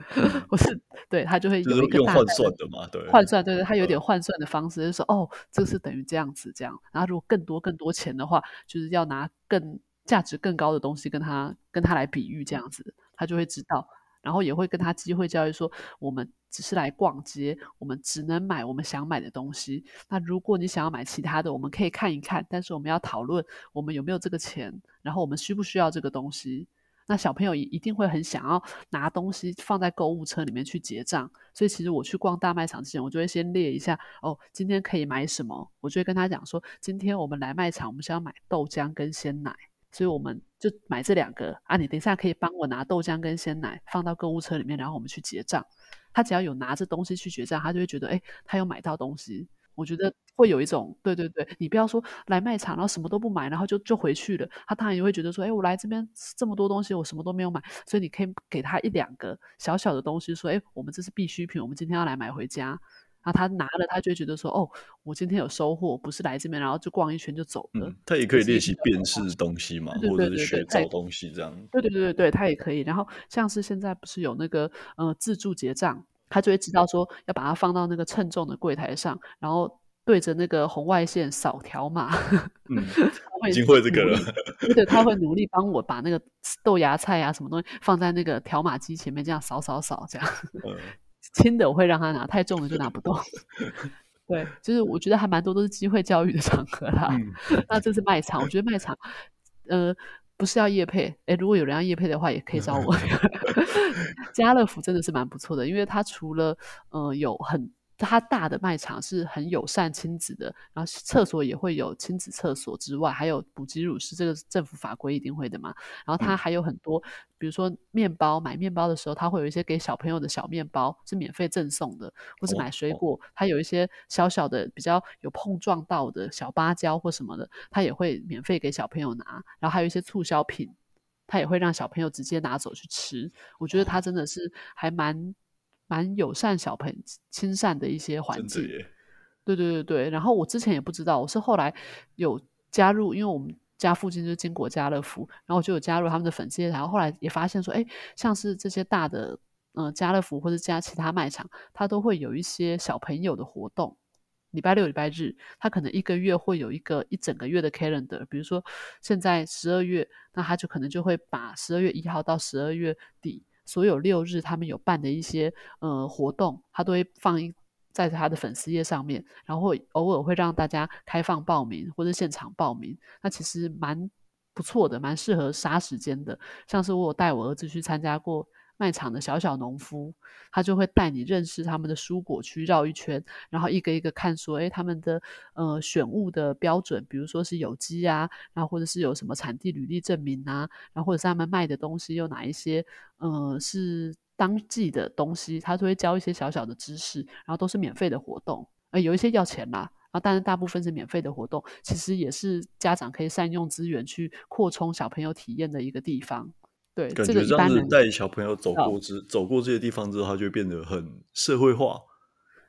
Speaker 1: [LAUGHS] 我是，对他就会有一个大概
Speaker 2: 用换算的嘛，对，
Speaker 1: 换算，对对，他有点换算的方式，呃、就是说哦，这是等于这样子这样，然后如果更多更多钱的话，就是要拿更价值更高的东西跟他跟他来比喻这样子，他就会知道。然后也会跟他机会教育说，我们只是来逛街，我们只能买我们想买的东西。那如果你想要买其他的，我们可以看一看，但是我们要讨论我们有没有这个钱，然后我们需不需要这个东西。那小朋友一一定会很想要拿东西放在购物车里面去结账。所以其实我去逛大卖场之前，我就会先列一下，哦，今天可以买什么？我就会跟他讲说，今天我们来卖场，我们是要买豆浆跟鲜奶。所以我们就买这两个啊！你等一下可以帮我拿豆浆跟鲜奶放到购物车里面，然后我们去结账。他只要有拿着东西去结账，他就会觉得，哎，他有买到东西。我觉得会有一种，对对对，你不要说来卖场，然后什么都不买，然后就就回去了。他当然也会觉得说，哎，我来这边这么多东西，我什么都没有买。所以你可以给他一两个小小的东西，说，哎，我们这是必需品，我们今天要来买回家。然后他拿了，他就会觉得说：“哦，我今天有收获，不是来这边，然后就逛一圈就走了。嗯”
Speaker 2: 他也可以练习辨识东西嘛，或者是学找东西这样。
Speaker 1: 对对对对对，他也可以。然后像是现在不是有那个呃自助结账，他就会知道说要把它放到那个称重的柜台上，然后对着那个红外线扫条码。
Speaker 2: 嗯，[LAUGHS] 已经会这个了。
Speaker 1: 对，他会努力帮我把那个豆芽菜啊什么东西放在那个条码机前面，这样扫扫扫这样。嗯轻的我会让他拿，太重的就拿不动。[LAUGHS] 对，就是我觉得还蛮多都是机会教育的场合啦。嗯、[LAUGHS] 那这是卖场，我觉得卖场，呃，不是要夜配，哎，如果有人要夜配的话，也可以找我。[LAUGHS] 家乐福真的是蛮不错的，因为它除了呃有很。它大的卖场是很友善亲子的，然后厕所也会有亲子厕所之外，还有母挤乳是，这个政府法规一定会的嘛。然后它还有很多，比如说面包，买面包的时候，它会有一些给小朋友的小面包是免费赠送的，或是买水果，它有一些小小的比较有碰撞到的小芭蕉或什么的，它也会免费给小朋友拿。然后还有一些促销品，它也会让小朋友直接拿走去吃。我觉得它真的是还蛮。蛮友善小朋友亲善的一些环境，对对对对。然后我之前也不知道，我是后来有加入，因为我们家附近就是经国家乐福，然后我就有加入他们的粉丝页，然后后来也发现说，哎，像是这些大的呃家乐福或者加其他卖场，它都会有一些小朋友的活动，礼拜六、礼拜日，他可能一个月会有一个一整个月的 calendar，比如说现在十二月，那他就可能就会把十二月一号到十二月底。所有六日他们有办的一些呃活动，他都会放在他的粉丝页上面，然后偶尔会让大家开放报名或者现场报名，那其实蛮不错的，蛮适合杀时间的。像是我有带我儿子去参加过。卖场的小小农夫，他就会带你认识他们的蔬果区，绕一圈，然后一个一个看，说，诶，他们的呃选物的标准，比如说是有机啊，然后或者是有什么产地履历证明啊，然后或者是他们卖的东西有哪一些，呃，是当季的东西，他就会教一些小小的知识，然后都是免费的活动，呃，有一些要钱啦，然后但是大部分是免费的活动，其实也是家长可以善用资源去扩充小朋友体验的一个地方。对，
Speaker 2: 感觉这样子带小朋友走过之走过这些地方之后，他就会变得很社会化，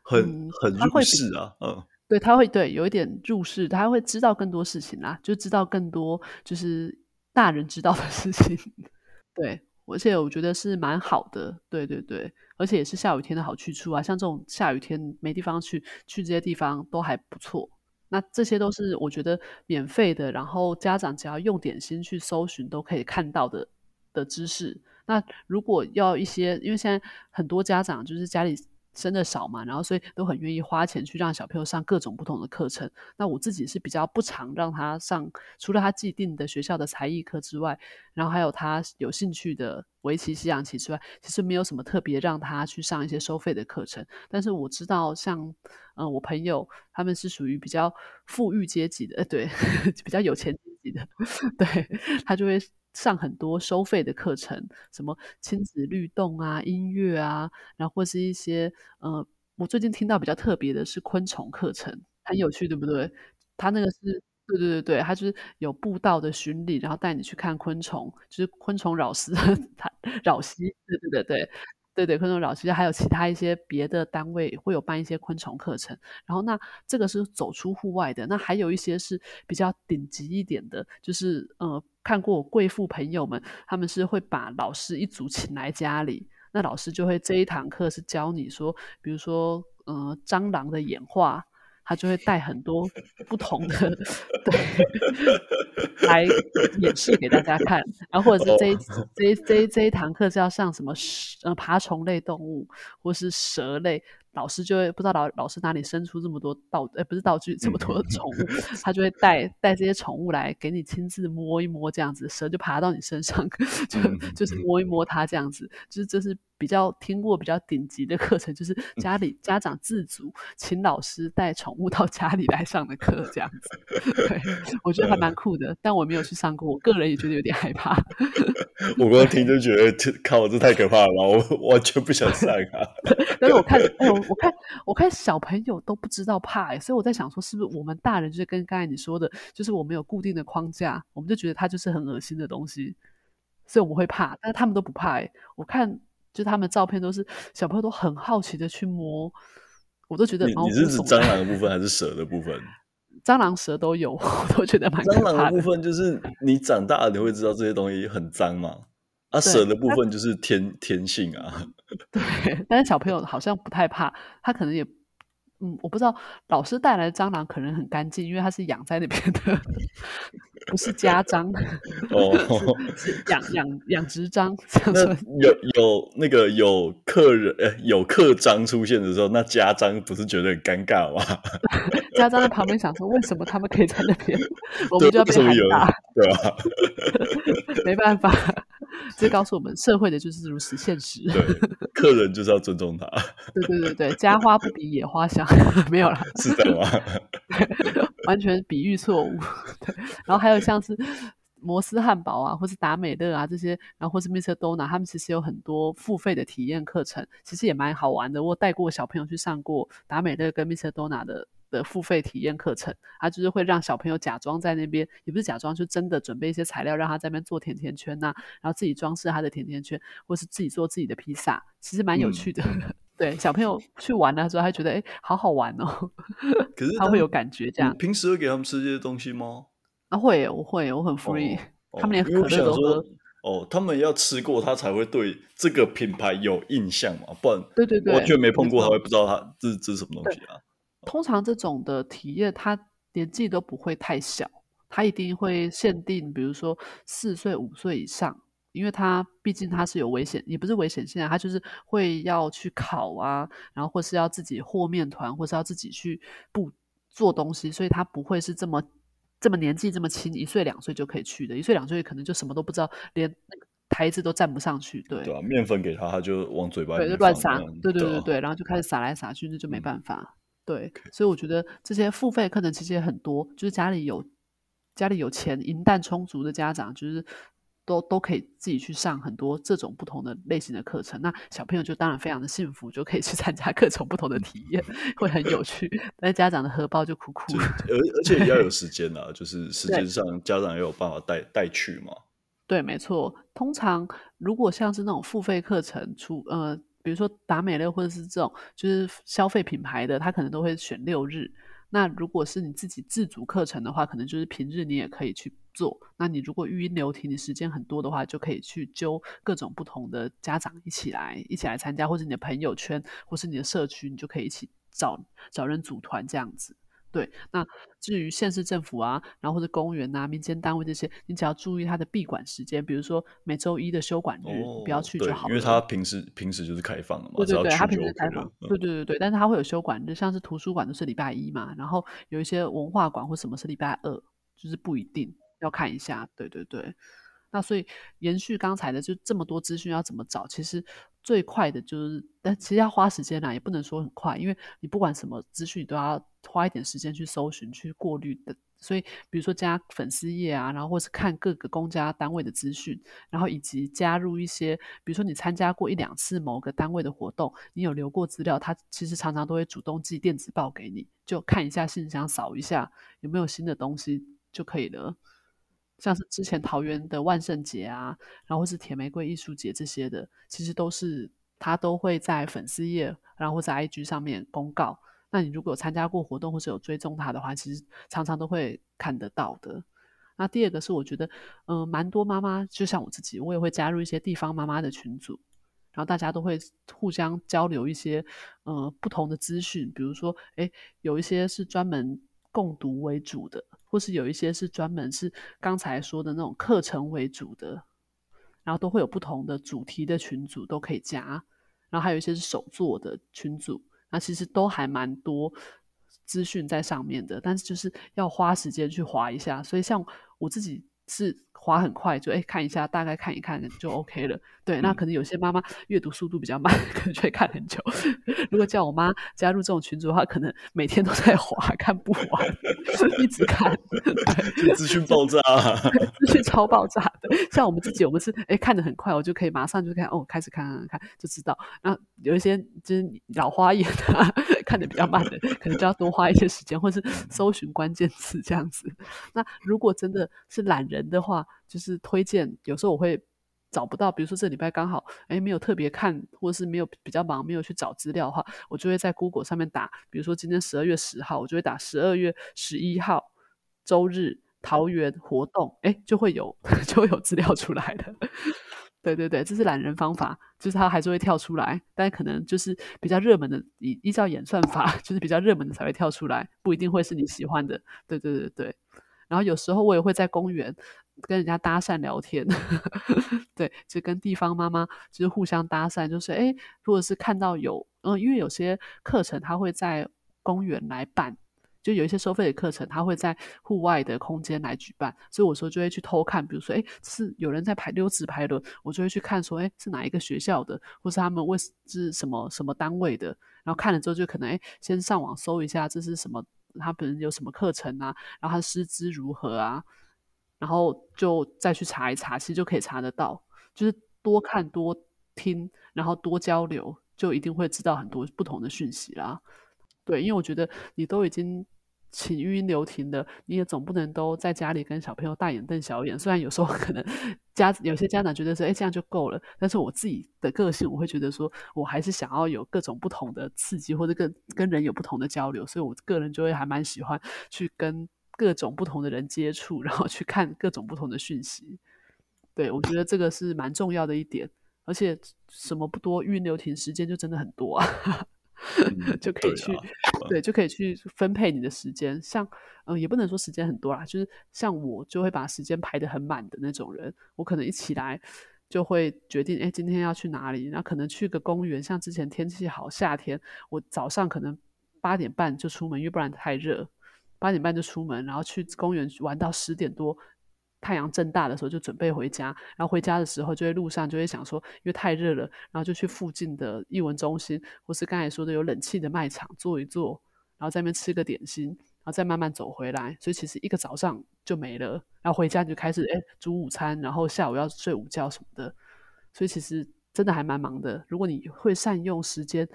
Speaker 2: 很、嗯、很入世啊。嗯，
Speaker 1: 对，他会对有一点入世，他会知道更多事情啦，就知道更多就是大人知道的事情。[LAUGHS] 对，而且我觉得是蛮好的。对对对，而且也是下雨天的好去处啊。像这种下雨天没地方去，去这些地方都还不错。那这些都是我觉得免费的，然后家长只要用点心去搜寻都可以看到的。的知识，那如果要一些，因为现在很多家长就是家里生的少嘛，然后所以都很愿意花钱去让小朋友上各种不同的课程。那我自己是比较不常让他上，除了他既定的学校的才艺课之外，然后还有他有兴趣的围棋、西洋棋之外，其实没有什么特别让他去上一些收费的课程。但是我知道像，像嗯，我朋友他们是属于比较富裕阶级的，对，[LAUGHS] 比较有钱阶级的，[LAUGHS] 对他就会。上很多收费的课程，什么亲子律动啊、音乐啊，然后或是一些呃，我最近听到比较特别的是昆虫课程，很有趣，对不对？他那个是，对对对对，他就是有步道的巡礼，然后带你去看昆虫，就是昆虫扰丝，他扰息，对对对对。对对，昆虫扰息，还有其他一些别的单位会有办一些昆虫课程。然后那这个是走出户外的，那还有一些是比较顶级一点的，就是呃，看过我贵妇朋友们，他们是会把老师一组请来家里，那老师就会这一堂课是教你说，比如说呃，蟑螂的演化。他就会带很多不同的对 [LAUGHS] 来演示给大家看，然后或者是这一、oh. 这一这一这一堂课是要上什么呃爬虫类动物或是蛇类。老师就会不知道老老师哪里生出这么多道，呃，不是道具，这么多宠物，他就会带带这些宠物来给你亲自摸一摸，这样子蛇就爬到你身上，就就是摸一摸它这样子，就是这是比较听过比较顶级的课程，就是家里家长自主请老师带宠物到家里来上的课这样子。对，[LAUGHS] 我觉得还蛮酷的，但我没有去上过，我个人也觉得有点害怕。[LAUGHS]
Speaker 2: 我刚听就觉得，靠，这太可怕了，我完全不想上啊。[LAUGHS]
Speaker 1: 但是我看。我看，我看小朋友都不知道怕哎、欸，所以我在想说，是不是我们大人就是跟刚才你说的，就是我们有固定的框架，我们就觉得它就是很恶心的东西，所以我们会怕，但是他们都不怕哎、欸。我看，就他们照片都是小朋友都很好奇的去摸，我都觉得。你
Speaker 2: 你是指蟑螂的部分还是蛇的部分？[LAUGHS]
Speaker 1: 蟑螂、蛇都有，[LAUGHS] 我都觉得蛮。蟑
Speaker 2: 螂的部分就是你长大了你会知道这些东西很脏嘛。啊，蛇的部分就是天天性啊。[LAUGHS]
Speaker 1: 对，但是小朋友好像不太怕，他可能也，嗯，我不知道，老师带来的蟑螂可能很干净，因为他是养在那边的，[LAUGHS] 不是家蟑哦，是养养养殖蟑。[LAUGHS]
Speaker 2: 那有有那个有客人呃有客蟑出现的时候，那家蟑不是觉得很尴尬吗？
Speaker 1: 家蟑在旁边想说，为什么他们可以在那边，我们就要被喊打，
Speaker 2: 对吧？
Speaker 1: 没办法。这告诉我们，社会的就是如此现实。
Speaker 2: 对，客人就是要尊重他。
Speaker 1: 对对对对，家花不比野花香，[LAUGHS] 没有啦。[LAUGHS]
Speaker 2: 是的吗？[LAUGHS]
Speaker 1: 完全比喻错误。对，然后还有像是摩斯汉堡啊，或是达美乐啊这些，然后或是 Mr. Donut，他们其实有很多付费的体验课程，其实也蛮好玩的。我带过小朋友去上过达美乐跟 Mr. Donut 的。的付费体验课程，他就是会让小朋友假装在那边，也不是假装，就真的准备一些材料，让他在那边做甜甜圈呐、啊，然后自己装饰他的甜甜圈，或是自己做自己的披萨，其实蛮有趣的。嗯、[LAUGHS] 对，小朋友去玩的时候，他觉得哎，好好玩哦。[LAUGHS] 可是他，会有感觉这样。
Speaker 2: 平时会给他们吃这些东西吗？
Speaker 1: 啊，会，我会，我很 free，、哦、他们连可乐都喝。
Speaker 2: 哦，他们要吃过，他才会对这个品牌有印象嘛，不然
Speaker 1: 对对对，
Speaker 2: 完全没碰过，他会不知道他这是这是什么东西啊。
Speaker 1: 通常这种的体验，他年纪都不会太小，他一定会限定，比如说四岁、五岁以上，因为他毕竟他是有危险，也不是危险性啊，他就是会要去考啊，然后或是要自己和面团，或是要自己去布做东西，所以他不会是这么这么年纪这么轻，一岁两岁就可以去的，一岁两岁可能就什么都不知道，连那个台子都站不上去，对。
Speaker 2: 对啊，面粉给他，他就往嘴巴里
Speaker 1: 对，就乱撒，对对对对，对啊，然后就开始撒来撒去，那就没办法。嗯对，所以我觉得这些付费课程其实也很多，就是家里有家里有钱、银弹充足的家长，就是都都可以自己去上很多这种不同的类型的课程。那小朋友就当然非常的幸福，就可以去参加各种不同的体验，会很有趣。但家长的荷包就苦苦。
Speaker 2: 而而且也要有时间啊，就是时间上家长也有办法带带去嘛。
Speaker 1: 对，没错。通常如果像是那种付费课程出呃。比如说达美乐或者是这种就是消费品牌的，他可能都会选六日。那如果是你自己自主课程的话，可能就是平日你也可以去做。那你如果语音流停，你时间很多的话，就可以去揪各种不同的家长一起来一起来参加，或者你的朋友圈，或是你的社区，你就可以一起找找人组团这样子。对，那至于县市政府啊，然后或者公园啊、民间单位这些，你只要注意它的闭馆时间，比如说每周一的休馆日，哦、不要去就好了。
Speaker 2: 因为它平时平时就是开放的嘛，
Speaker 1: 对对对，它平时开放，对对对对，但是它会有休馆日，像是图书馆都是礼拜一嘛，然后有一些文化馆或什么是礼拜二，就是不一定要看一下，对对对。那所以延续刚才的，就这么多资讯要怎么找？其实最快的就是，但其实要花时间啦，也不能说很快，因为你不管什么资讯，你都要花一点时间去搜寻、去过滤的，所以比如说加粉丝页啊，然后或是看各个公家单位的资讯，然后以及加入一些，比如说你参加过一两次某个单位的活动，你有留过资料，他其实常常都会主动寄电子报给你，就看一下信箱，扫一下有没有新的东西就可以了。像是之前桃园的万圣节啊，然后是铁玫瑰艺术节这些的，其实都是他都会在粉丝页，然后在 IG 上面公告。那你如果有参加过活动或是有追踪他的话，其实常常都会看得到的。那第二个是我觉得，嗯、蛮多妈妈，就像我自己，我也会加入一些地方妈妈的群组，然后大家都会互相交流一些，呃，不同的资讯，比如说，诶，有一些是专门共读为主的。或是有一些是专门是刚才说的那种课程为主的，然后都会有不同的主题的群组都可以加，然后还有一些是手作的群组，那其实都还蛮多资讯在上面的，但是就是要花时间去划一下，所以像我自己是。滑很快，就哎看一下，大概看一看就 OK 了。对，那可能有些妈妈阅读速度比较慢，可能就会看很久。[LAUGHS] 如果叫我妈加入这种群组的话，可能每天都在滑，看不完，[LAUGHS] 一直看。[LAUGHS]
Speaker 2: 资讯爆炸，
Speaker 1: 资讯超爆炸的。像我们自己，我们是哎看的很快，我就可以马上就看哦，开始看看看，就知道。那有一些就是老花眼啊，看的比较慢的，可能就要多花一些时间，或是搜寻关键词这样子。那如果真的是懒人的话，就是推荐，有时候我会找不到，比如说这礼拜刚好哎没有特别看，或者是没有比较忙，没有去找资料的话，我就会在 Google 上面打，比如说今天十二月十号，我就会打十二月十一号周日桃园活动，哎就会有 [LAUGHS] 就会有资料出来的。[LAUGHS] 对对对，这是懒人方法，就是它还是会跳出来，但可能就是比较热门的，依依照演算法，[LAUGHS] 就是比较热门的才会跳出来，不一定会是你喜欢的。对对对对。然后有时候我也会在公园跟人家搭讪聊天，[LAUGHS] 对，就跟地方妈妈就是互相搭讪，就是哎，如果是看到有，嗯，因为有些课程他会在公园来办，就有一些收费的课程他会在户外的空间来举办，所以我说就会去偷看，比如说哎，是有人在排溜直排轮，我就会去看说，哎，是哪一个学校的，或是他们为是什么什么单位的，然后看了之后就可能哎，先上网搜一下这是什么。他本身有什么课程啊？然后他师资如何啊？然后就再去查一查，其实就可以查得到。就是多看多听，然后多交流，就一定会知道很多不同的讯息啦。对，因为我觉得你都已经。请语音留停的，你也总不能都在家里跟小朋友大眼瞪小眼。虽然有时候可能家有些家长觉得说，哎，这样就够了。但是我自己的个性，我会觉得说，我还是想要有各种不同的刺激，或者跟跟人有不同的交流。所以我个人就会还蛮喜欢去跟各种不同的人接触，然后去看各种不同的讯息。对，我觉得这个是蛮重要的一点。而且什么不多，语音留停时间就真的很多啊。[LAUGHS] 就可以去，对，啊、对，就可以去分配你的时间。像，嗯，也不能说时间很多啦，就是像我就会把时间排得很满的那种人。我可能一起来就会决定，哎，今天要去哪里？那可能去个公园。像之前天气好，夏天，我早上可能八点半就出门，因为不然太热，八点半就出门，然后去公园玩到十点多。太阳正大的时候就准备回家，然后回家的时候就会路上就会想说，因为太热了，然后就去附近的艺文中心，或是刚才说的有冷气的卖场坐一坐，然后在那边吃个点心，然后再慢慢走回来。所以其实一个早上就没了，然后回家就开始哎煮午餐，然后下午要睡午觉什么的。所以其实。真的还蛮忙的。如果你会善用时间，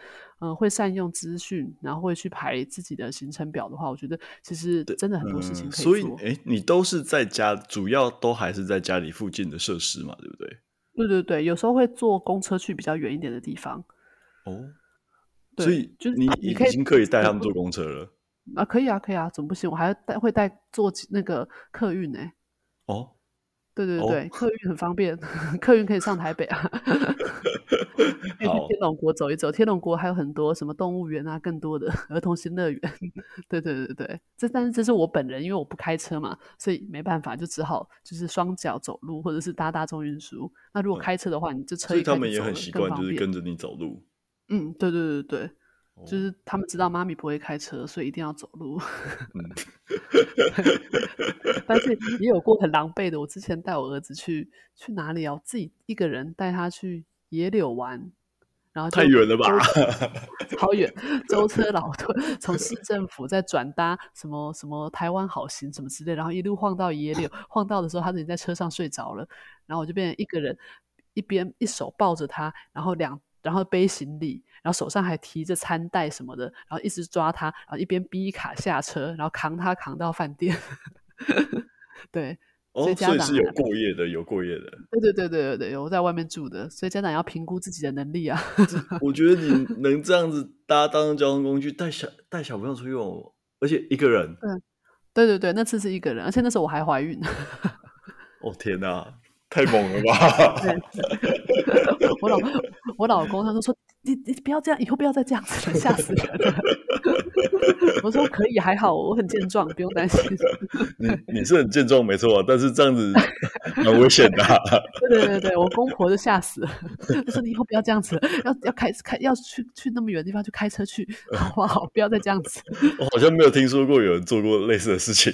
Speaker 1: 嗯、呃，会善用资讯，然后会去排自己的行程表的话，我觉得其实真的很多事情可以做。
Speaker 2: 嗯、所以，哎，你都是在家，主要都还是在家里附近的设施嘛，对不对？
Speaker 1: 对对对，有时候会坐公车去比较远一点的地方。
Speaker 2: 哦，所以就是你已经可以带他们坐公车了
Speaker 1: 啊？可以啊，可以啊，怎么不行？我还要带会带坐那个客运呢。
Speaker 2: 哦。
Speaker 1: 对对对，客运很方便，[LAUGHS] 客运可以上台北啊，[LAUGHS] 可以去天龙国走一走。天龙国还有很多什么动物园啊，更多的儿童新乐园。[LAUGHS] 对对对对，这但是这是我本人，因为我不开车嘛，所以没办法，就只好就是双脚走路，或者是搭大众运输。那如果开车的话，你这车一开，
Speaker 2: 他们也很习惯，就是跟着你走路。
Speaker 1: 嗯，对对对对。就是他们知道妈咪不会开车，所以一定要走路。[LAUGHS] 但是也有过很狼狈的。我之前带我儿子去去哪里啊？我自己一个人带他去野柳玩，然后
Speaker 2: 太远了吧，[LAUGHS]
Speaker 1: 好远，舟车劳顿，从市政府再转搭什么什么台湾好行什么之类，然后一路晃到野柳，晃到的时候他已经在车上睡着了，然后我就变成一个人，一边一手抱着他，然后两然后背行李，然后手上还提着餐袋什么的，然后一直抓他，然后一边逼卡下车，然后扛他扛到饭店，[LAUGHS] 对。
Speaker 2: 哦，所以家长是有过夜的，有过夜的。
Speaker 1: 对对对对对对，有在外面住的，所以家长要评估自己的能力啊。
Speaker 2: 我觉得你能这样子搭当交通工具带小带小朋友出去玩，而且一个人。
Speaker 1: 对对对对，那次是一个人，而且那时候我还怀孕。
Speaker 2: 哦天哪，太猛了吧！[LAUGHS] [LAUGHS]
Speaker 1: 我老我老公他都说。你你不要这样，以后不要再这样子了，吓死人了。[LAUGHS] 我说可以，还好，我很健壮，不用担心。[LAUGHS]
Speaker 2: 你你是很健壮，没错啊，但是这样子很危险的啊。
Speaker 1: 对对对对，我公婆就吓死了。他说你以后不要这样子了，要要开开要去去那么远的地方，去开车去，好不好？不要再这样子。
Speaker 2: 我好像没有听说过有人做过类似的事情。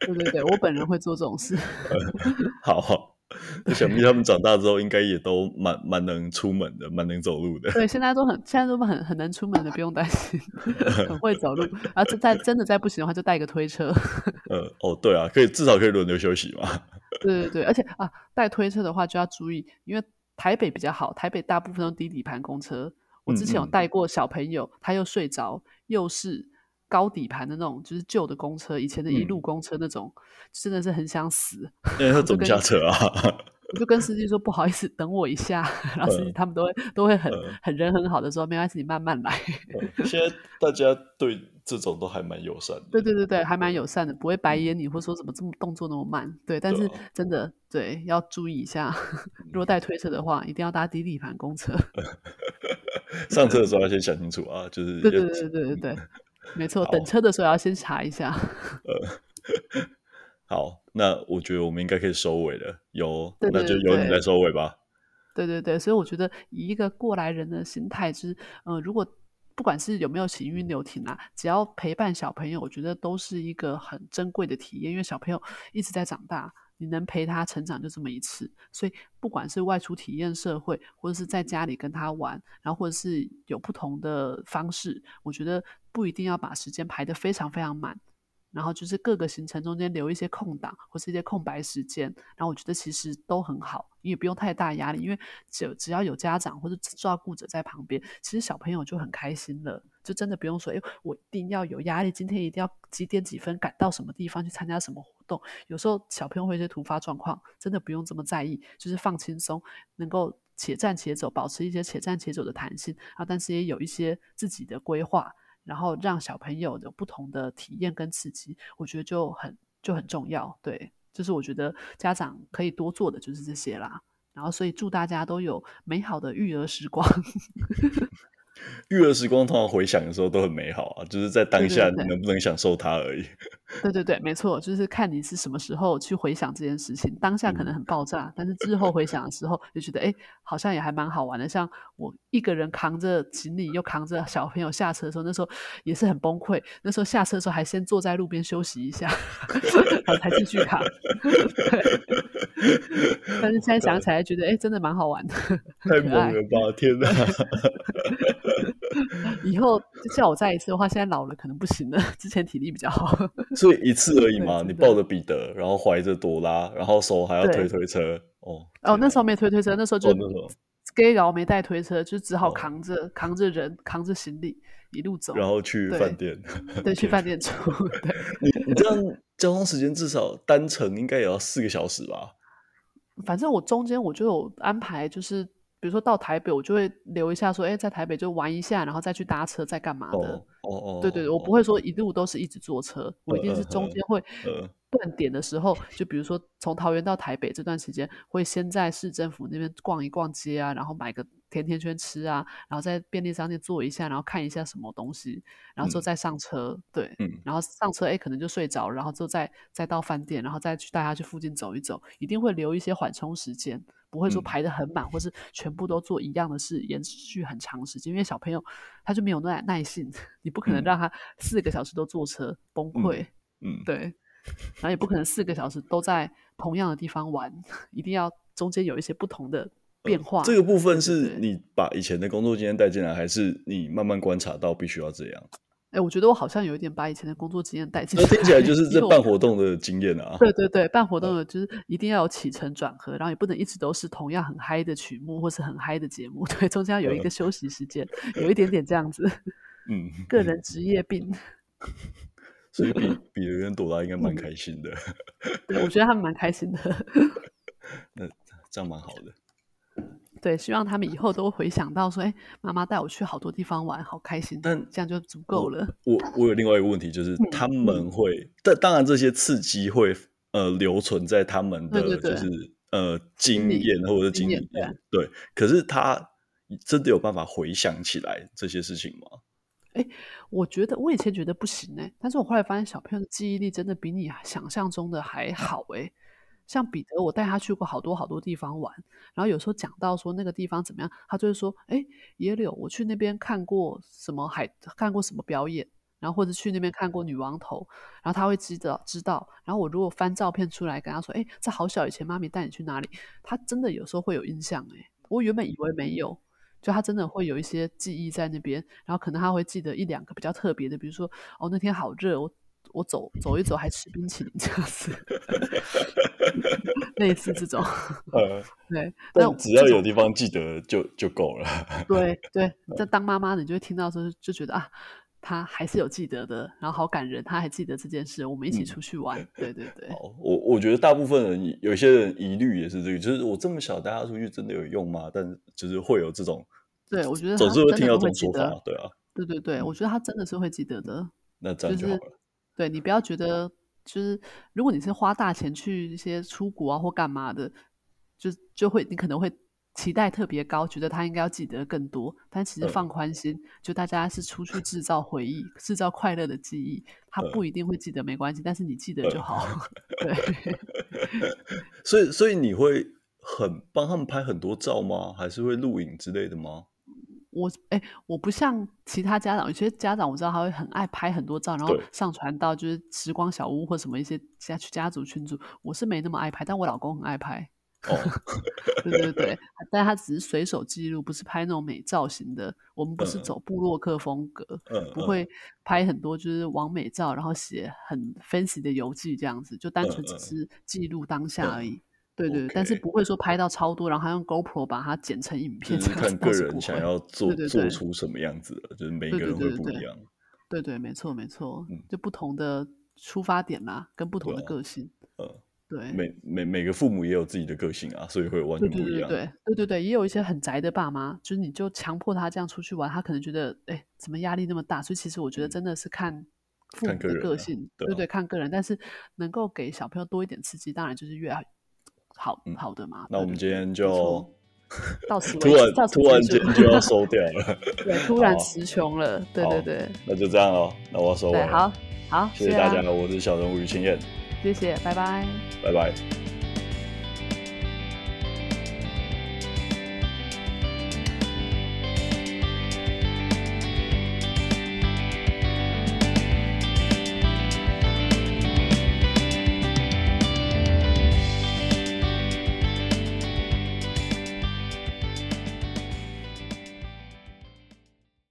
Speaker 1: 对对对，我本人会做这种事。
Speaker 2: 好 [LAUGHS] 想必他们长大之后应该也都蛮蛮能出门的，蛮能走路的。
Speaker 1: 对，现在都很现在都很很能出门的，不用担心，[LAUGHS] 很会走路。然后再真的再不行的话，就带一个推车。[LAUGHS]
Speaker 2: 呃，哦，对啊，可以至少可以轮流休息嘛。
Speaker 1: 对对对，而且啊，带推车的话就要注意，因为台北比较好，台北大部分都低底盘公车。我之前有带过小朋友，嗯嗯，他又睡着，又是。高底盘的那种，就是旧的公车，以前的一路公车那种，嗯、真的是很想死。
Speaker 2: 因为他走不下车啊！
Speaker 1: 我就跟司机说不好意思，等我一下。然后司机他们都会、嗯、都会很、嗯、很人很好的说，没关系，你慢慢来。
Speaker 2: 现在大家对这种都还蛮友善的。
Speaker 1: 对对对对，还蛮友善的，不会白眼你，或者说怎么这么动作那么慢。对，但是真的对要注意一下，[LAUGHS] 如果带推车的话，一定要搭低底盘公车。[LAUGHS]
Speaker 2: 上车的时候要先想清楚啊，就是
Speaker 1: 对对对对对对对。没错，等车的时候要先查一下。[LAUGHS]
Speaker 2: 呃，好，那我觉得我们应该可以收尾了。有，那就由你来收尾吧。
Speaker 1: 对对对，所以我觉得以一个过来人的心态，就是，呃，如果不管是有没有行云流停啊，只要陪伴小朋友，我觉得都是一个很珍贵的体验，因为小朋友一直在长大。你能陪他成长就这么一次，所以不管是外出体验社会，或者是在家里跟他玩，然后或者是有不同的方式，我觉得不一定要把时间排得非常非常满，然后就是各个行程中间留一些空档或是一些空白时间，然后我觉得其实都很好，你也不用太大压力，因为只只要有家长或者照顾者在旁边，其实小朋友就很开心了。就真的不用说，哎，我一定要有压力，今天一定要几点几分赶到什么地方去参加什么活动。有时候小朋友会有些突发状况，真的不用这么在意，就是放轻松，能够且战且走，保持一些且战且走的弹性啊，但是也有一些自己的规划，然后让小朋友有不同的体验跟刺激，我觉得就很就很重要。对，就是我觉得家长可以多做的就是这些啦。然后，所以祝大家都有美好的育儿时光。[LAUGHS]
Speaker 2: 育儿时光通常回想的时候都很美好啊，就是在当下你能不能享受它而已。
Speaker 1: 对对对，没错，就是看你是什么时候去回想这件事情。当下可能很爆炸，嗯、但是之后回想的时候就觉得，哎，好像也还蛮好玩的。像我一个人扛着行李又扛着小朋友下车的时候，那时候也是很崩溃。那时候下车的时候还先坐在路边休息一下，然 [LAUGHS] 后才继续扛。[LAUGHS] 但是现在想起来觉得，哎，真的蛮好玩的。
Speaker 2: 太猛了吧！天哪！
Speaker 1: 以后叫我再一次的话，现在老了可能不行了。之前体力比较好，
Speaker 2: 所以一次而已嘛。你抱着彼得，然后怀着朵拉，然后手还要推推车。哦哦，
Speaker 1: 那时候没推推车，那时候就 gay 然后没带推车，就只好扛着扛着人，扛着行李一路走，
Speaker 2: 然后去饭店。
Speaker 1: 对，去饭店住。对，
Speaker 2: 你你这样交通时间至少单程应该也要四个小时吧？
Speaker 1: 反正我中间我就有安排，就是。比如说到台北，我就会留一下，说，哎，在台北就玩一下，然后再去搭车，再干嘛的？哦哦，对对对，我不会说一路都是一直坐车，我一定是中间会断点的时候，就比如说从桃园到台北这段时间，会先在市政府那边逛一逛街啊，然后买个甜甜圈吃啊，然后在便利商店坐一下，然后看一下什么东西，然后之后再上车，对，然后上车，哎，可能就睡着，然后之后再再到饭店，然后再去带他去附近走一走，一定会留一些缓冲时间。不会说排得很满，嗯、或是全部都做一样的事，延续很长时间。因为小朋友他就没有耐耐性，[LAUGHS] 你不可能让他四个小时都坐车、嗯、崩溃。嗯，对。然后也不可能四个小时都在同样的地方玩，[LAUGHS] 一定要中间有一些不同的变化。
Speaker 2: 这个部分是你把以前的工作经验带进来，还是你慢慢观察到必须要这样？
Speaker 1: 哎、欸，我觉得我好像有一点把以前的工作经验带进来。
Speaker 2: 那听起来就是这办活动的经验啊。
Speaker 1: 对对对，办活动的就是一定要有起承转合，然后也不能一直都是同样很嗨的曲目或是很嗨的节目。对，中间要有一个 [LAUGHS] 休息时间，有一点点这样子。嗯，[LAUGHS] 个人职业病。[LAUGHS]
Speaker 2: 所以比比人跟朵拉应该蛮开心的。
Speaker 1: 对，我觉得他们蛮开心的。
Speaker 2: 那这样蛮好的。
Speaker 1: 对，希望他们以后都回想到说，哎，妈妈带我去好多地方玩，好开心。但这样就足够了。
Speaker 2: 我我有另外一个问题，就是他们会，嗯、但当然这些刺激会呃留存在他们的就是呃经验或者是经历。对，可是他真的有办法回想起来这些事情吗？
Speaker 1: 哎，我觉得我以前觉得不行哎，但是我后来发现小朋友的记忆力真的比你想象中的还好哎。像彼得，我带他去过好多好多地方玩，然后有时候讲到说那个地方怎么样，他就会说：“哎，野柳，我去那边看过什么海，看过什么表演，然后或者去那边看过女王头。”然后他会知道知道。然后我如果翻照片出来跟他说：“哎，这好小以前妈咪带你去哪里？”他真的有时候会有印象哎，我原本以为没有，就他真的会有一些记忆在那边，然后可能他会记得一两个比较特别的，比如说哦那天好热，我走走一走还吃冰淇淋这样子。[LAUGHS] 类似这种，呃，对，
Speaker 2: 但只要有地方记得就就够了。
Speaker 1: 对 [LAUGHS] 对，在当妈妈的，你就会听到的时候就觉得啊，他还是有记得的，然后好感人，他还记得这件事，我们一起出去玩。嗯、对对对，
Speaker 2: 好，我我觉得大部分人有些人疑虑也是这个，就是我这么小带他出去真的有用吗？但就是会有这种，
Speaker 1: 对我觉得
Speaker 2: 总是会听到这种说法，对啊，
Speaker 1: 对对对，我觉得他真的是会记得的。
Speaker 2: 那这样就好了。
Speaker 1: 就是、对你不要觉得。就是如果你是花大钱去一些出国啊或干嘛的，就就会你可能会期待特别高，觉得他应该要记得更多。但其实放宽心，嗯、就大家是出去制造回忆、制造快乐的记忆，他不一定会记得，没关系。但是你记得就好。嗯、[LAUGHS] 对。
Speaker 2: 所以，所以你会很帮他们拍很多照吗？还是会录影之类的吗？
Speaker 1: 我哎、欸，我不像其他家长，有些家长我知道他会很爱拍很多照，然后上传到就是时光小屋或什么一些家去家族群组。我是没那么爱拍，但我老公很爱拍。哦，[LAUGHS] 对对对，但他只是随手记录，不是拍那种美照型的。我们不是走布洛克风格，嗯、不会拍很多就是网美照，然后写很 fancy 的游记这样子，就单纯只是记录当下而已。嗯对对，okay. 但是不会说拍到超多，然后还用 GoPro 把它剪成影片。
Speaker 2: 就是看个人想要做做出什么样子的，就是每个人会不一样。对对，对，对，对，对对，没错没错，嗯，就不同的出发点啦，跟不同的个性。嗯、啊，对，每每每个父母也有自己的个性啊，所以会完全不一样。对对对也有一些很宅的爸妈，就是你就强迫他这样出去玩，他可能觉得哎，怎么压力那么大？所以其实我觉得真的是看父母的个性，个啊、对，对对，看个人。但是能够给小朋友多一点刺激，当然就是越好。好好的嘛，那我们今天就 [LAUGHS] 到此突然突然间就要收掉了，[LAUGHS] 对，突然词穷了，对对对，那就这样喽，那我要收了，好好，谢谢大家，我是小人物于清燕，谢谢，拜拜，拜拜。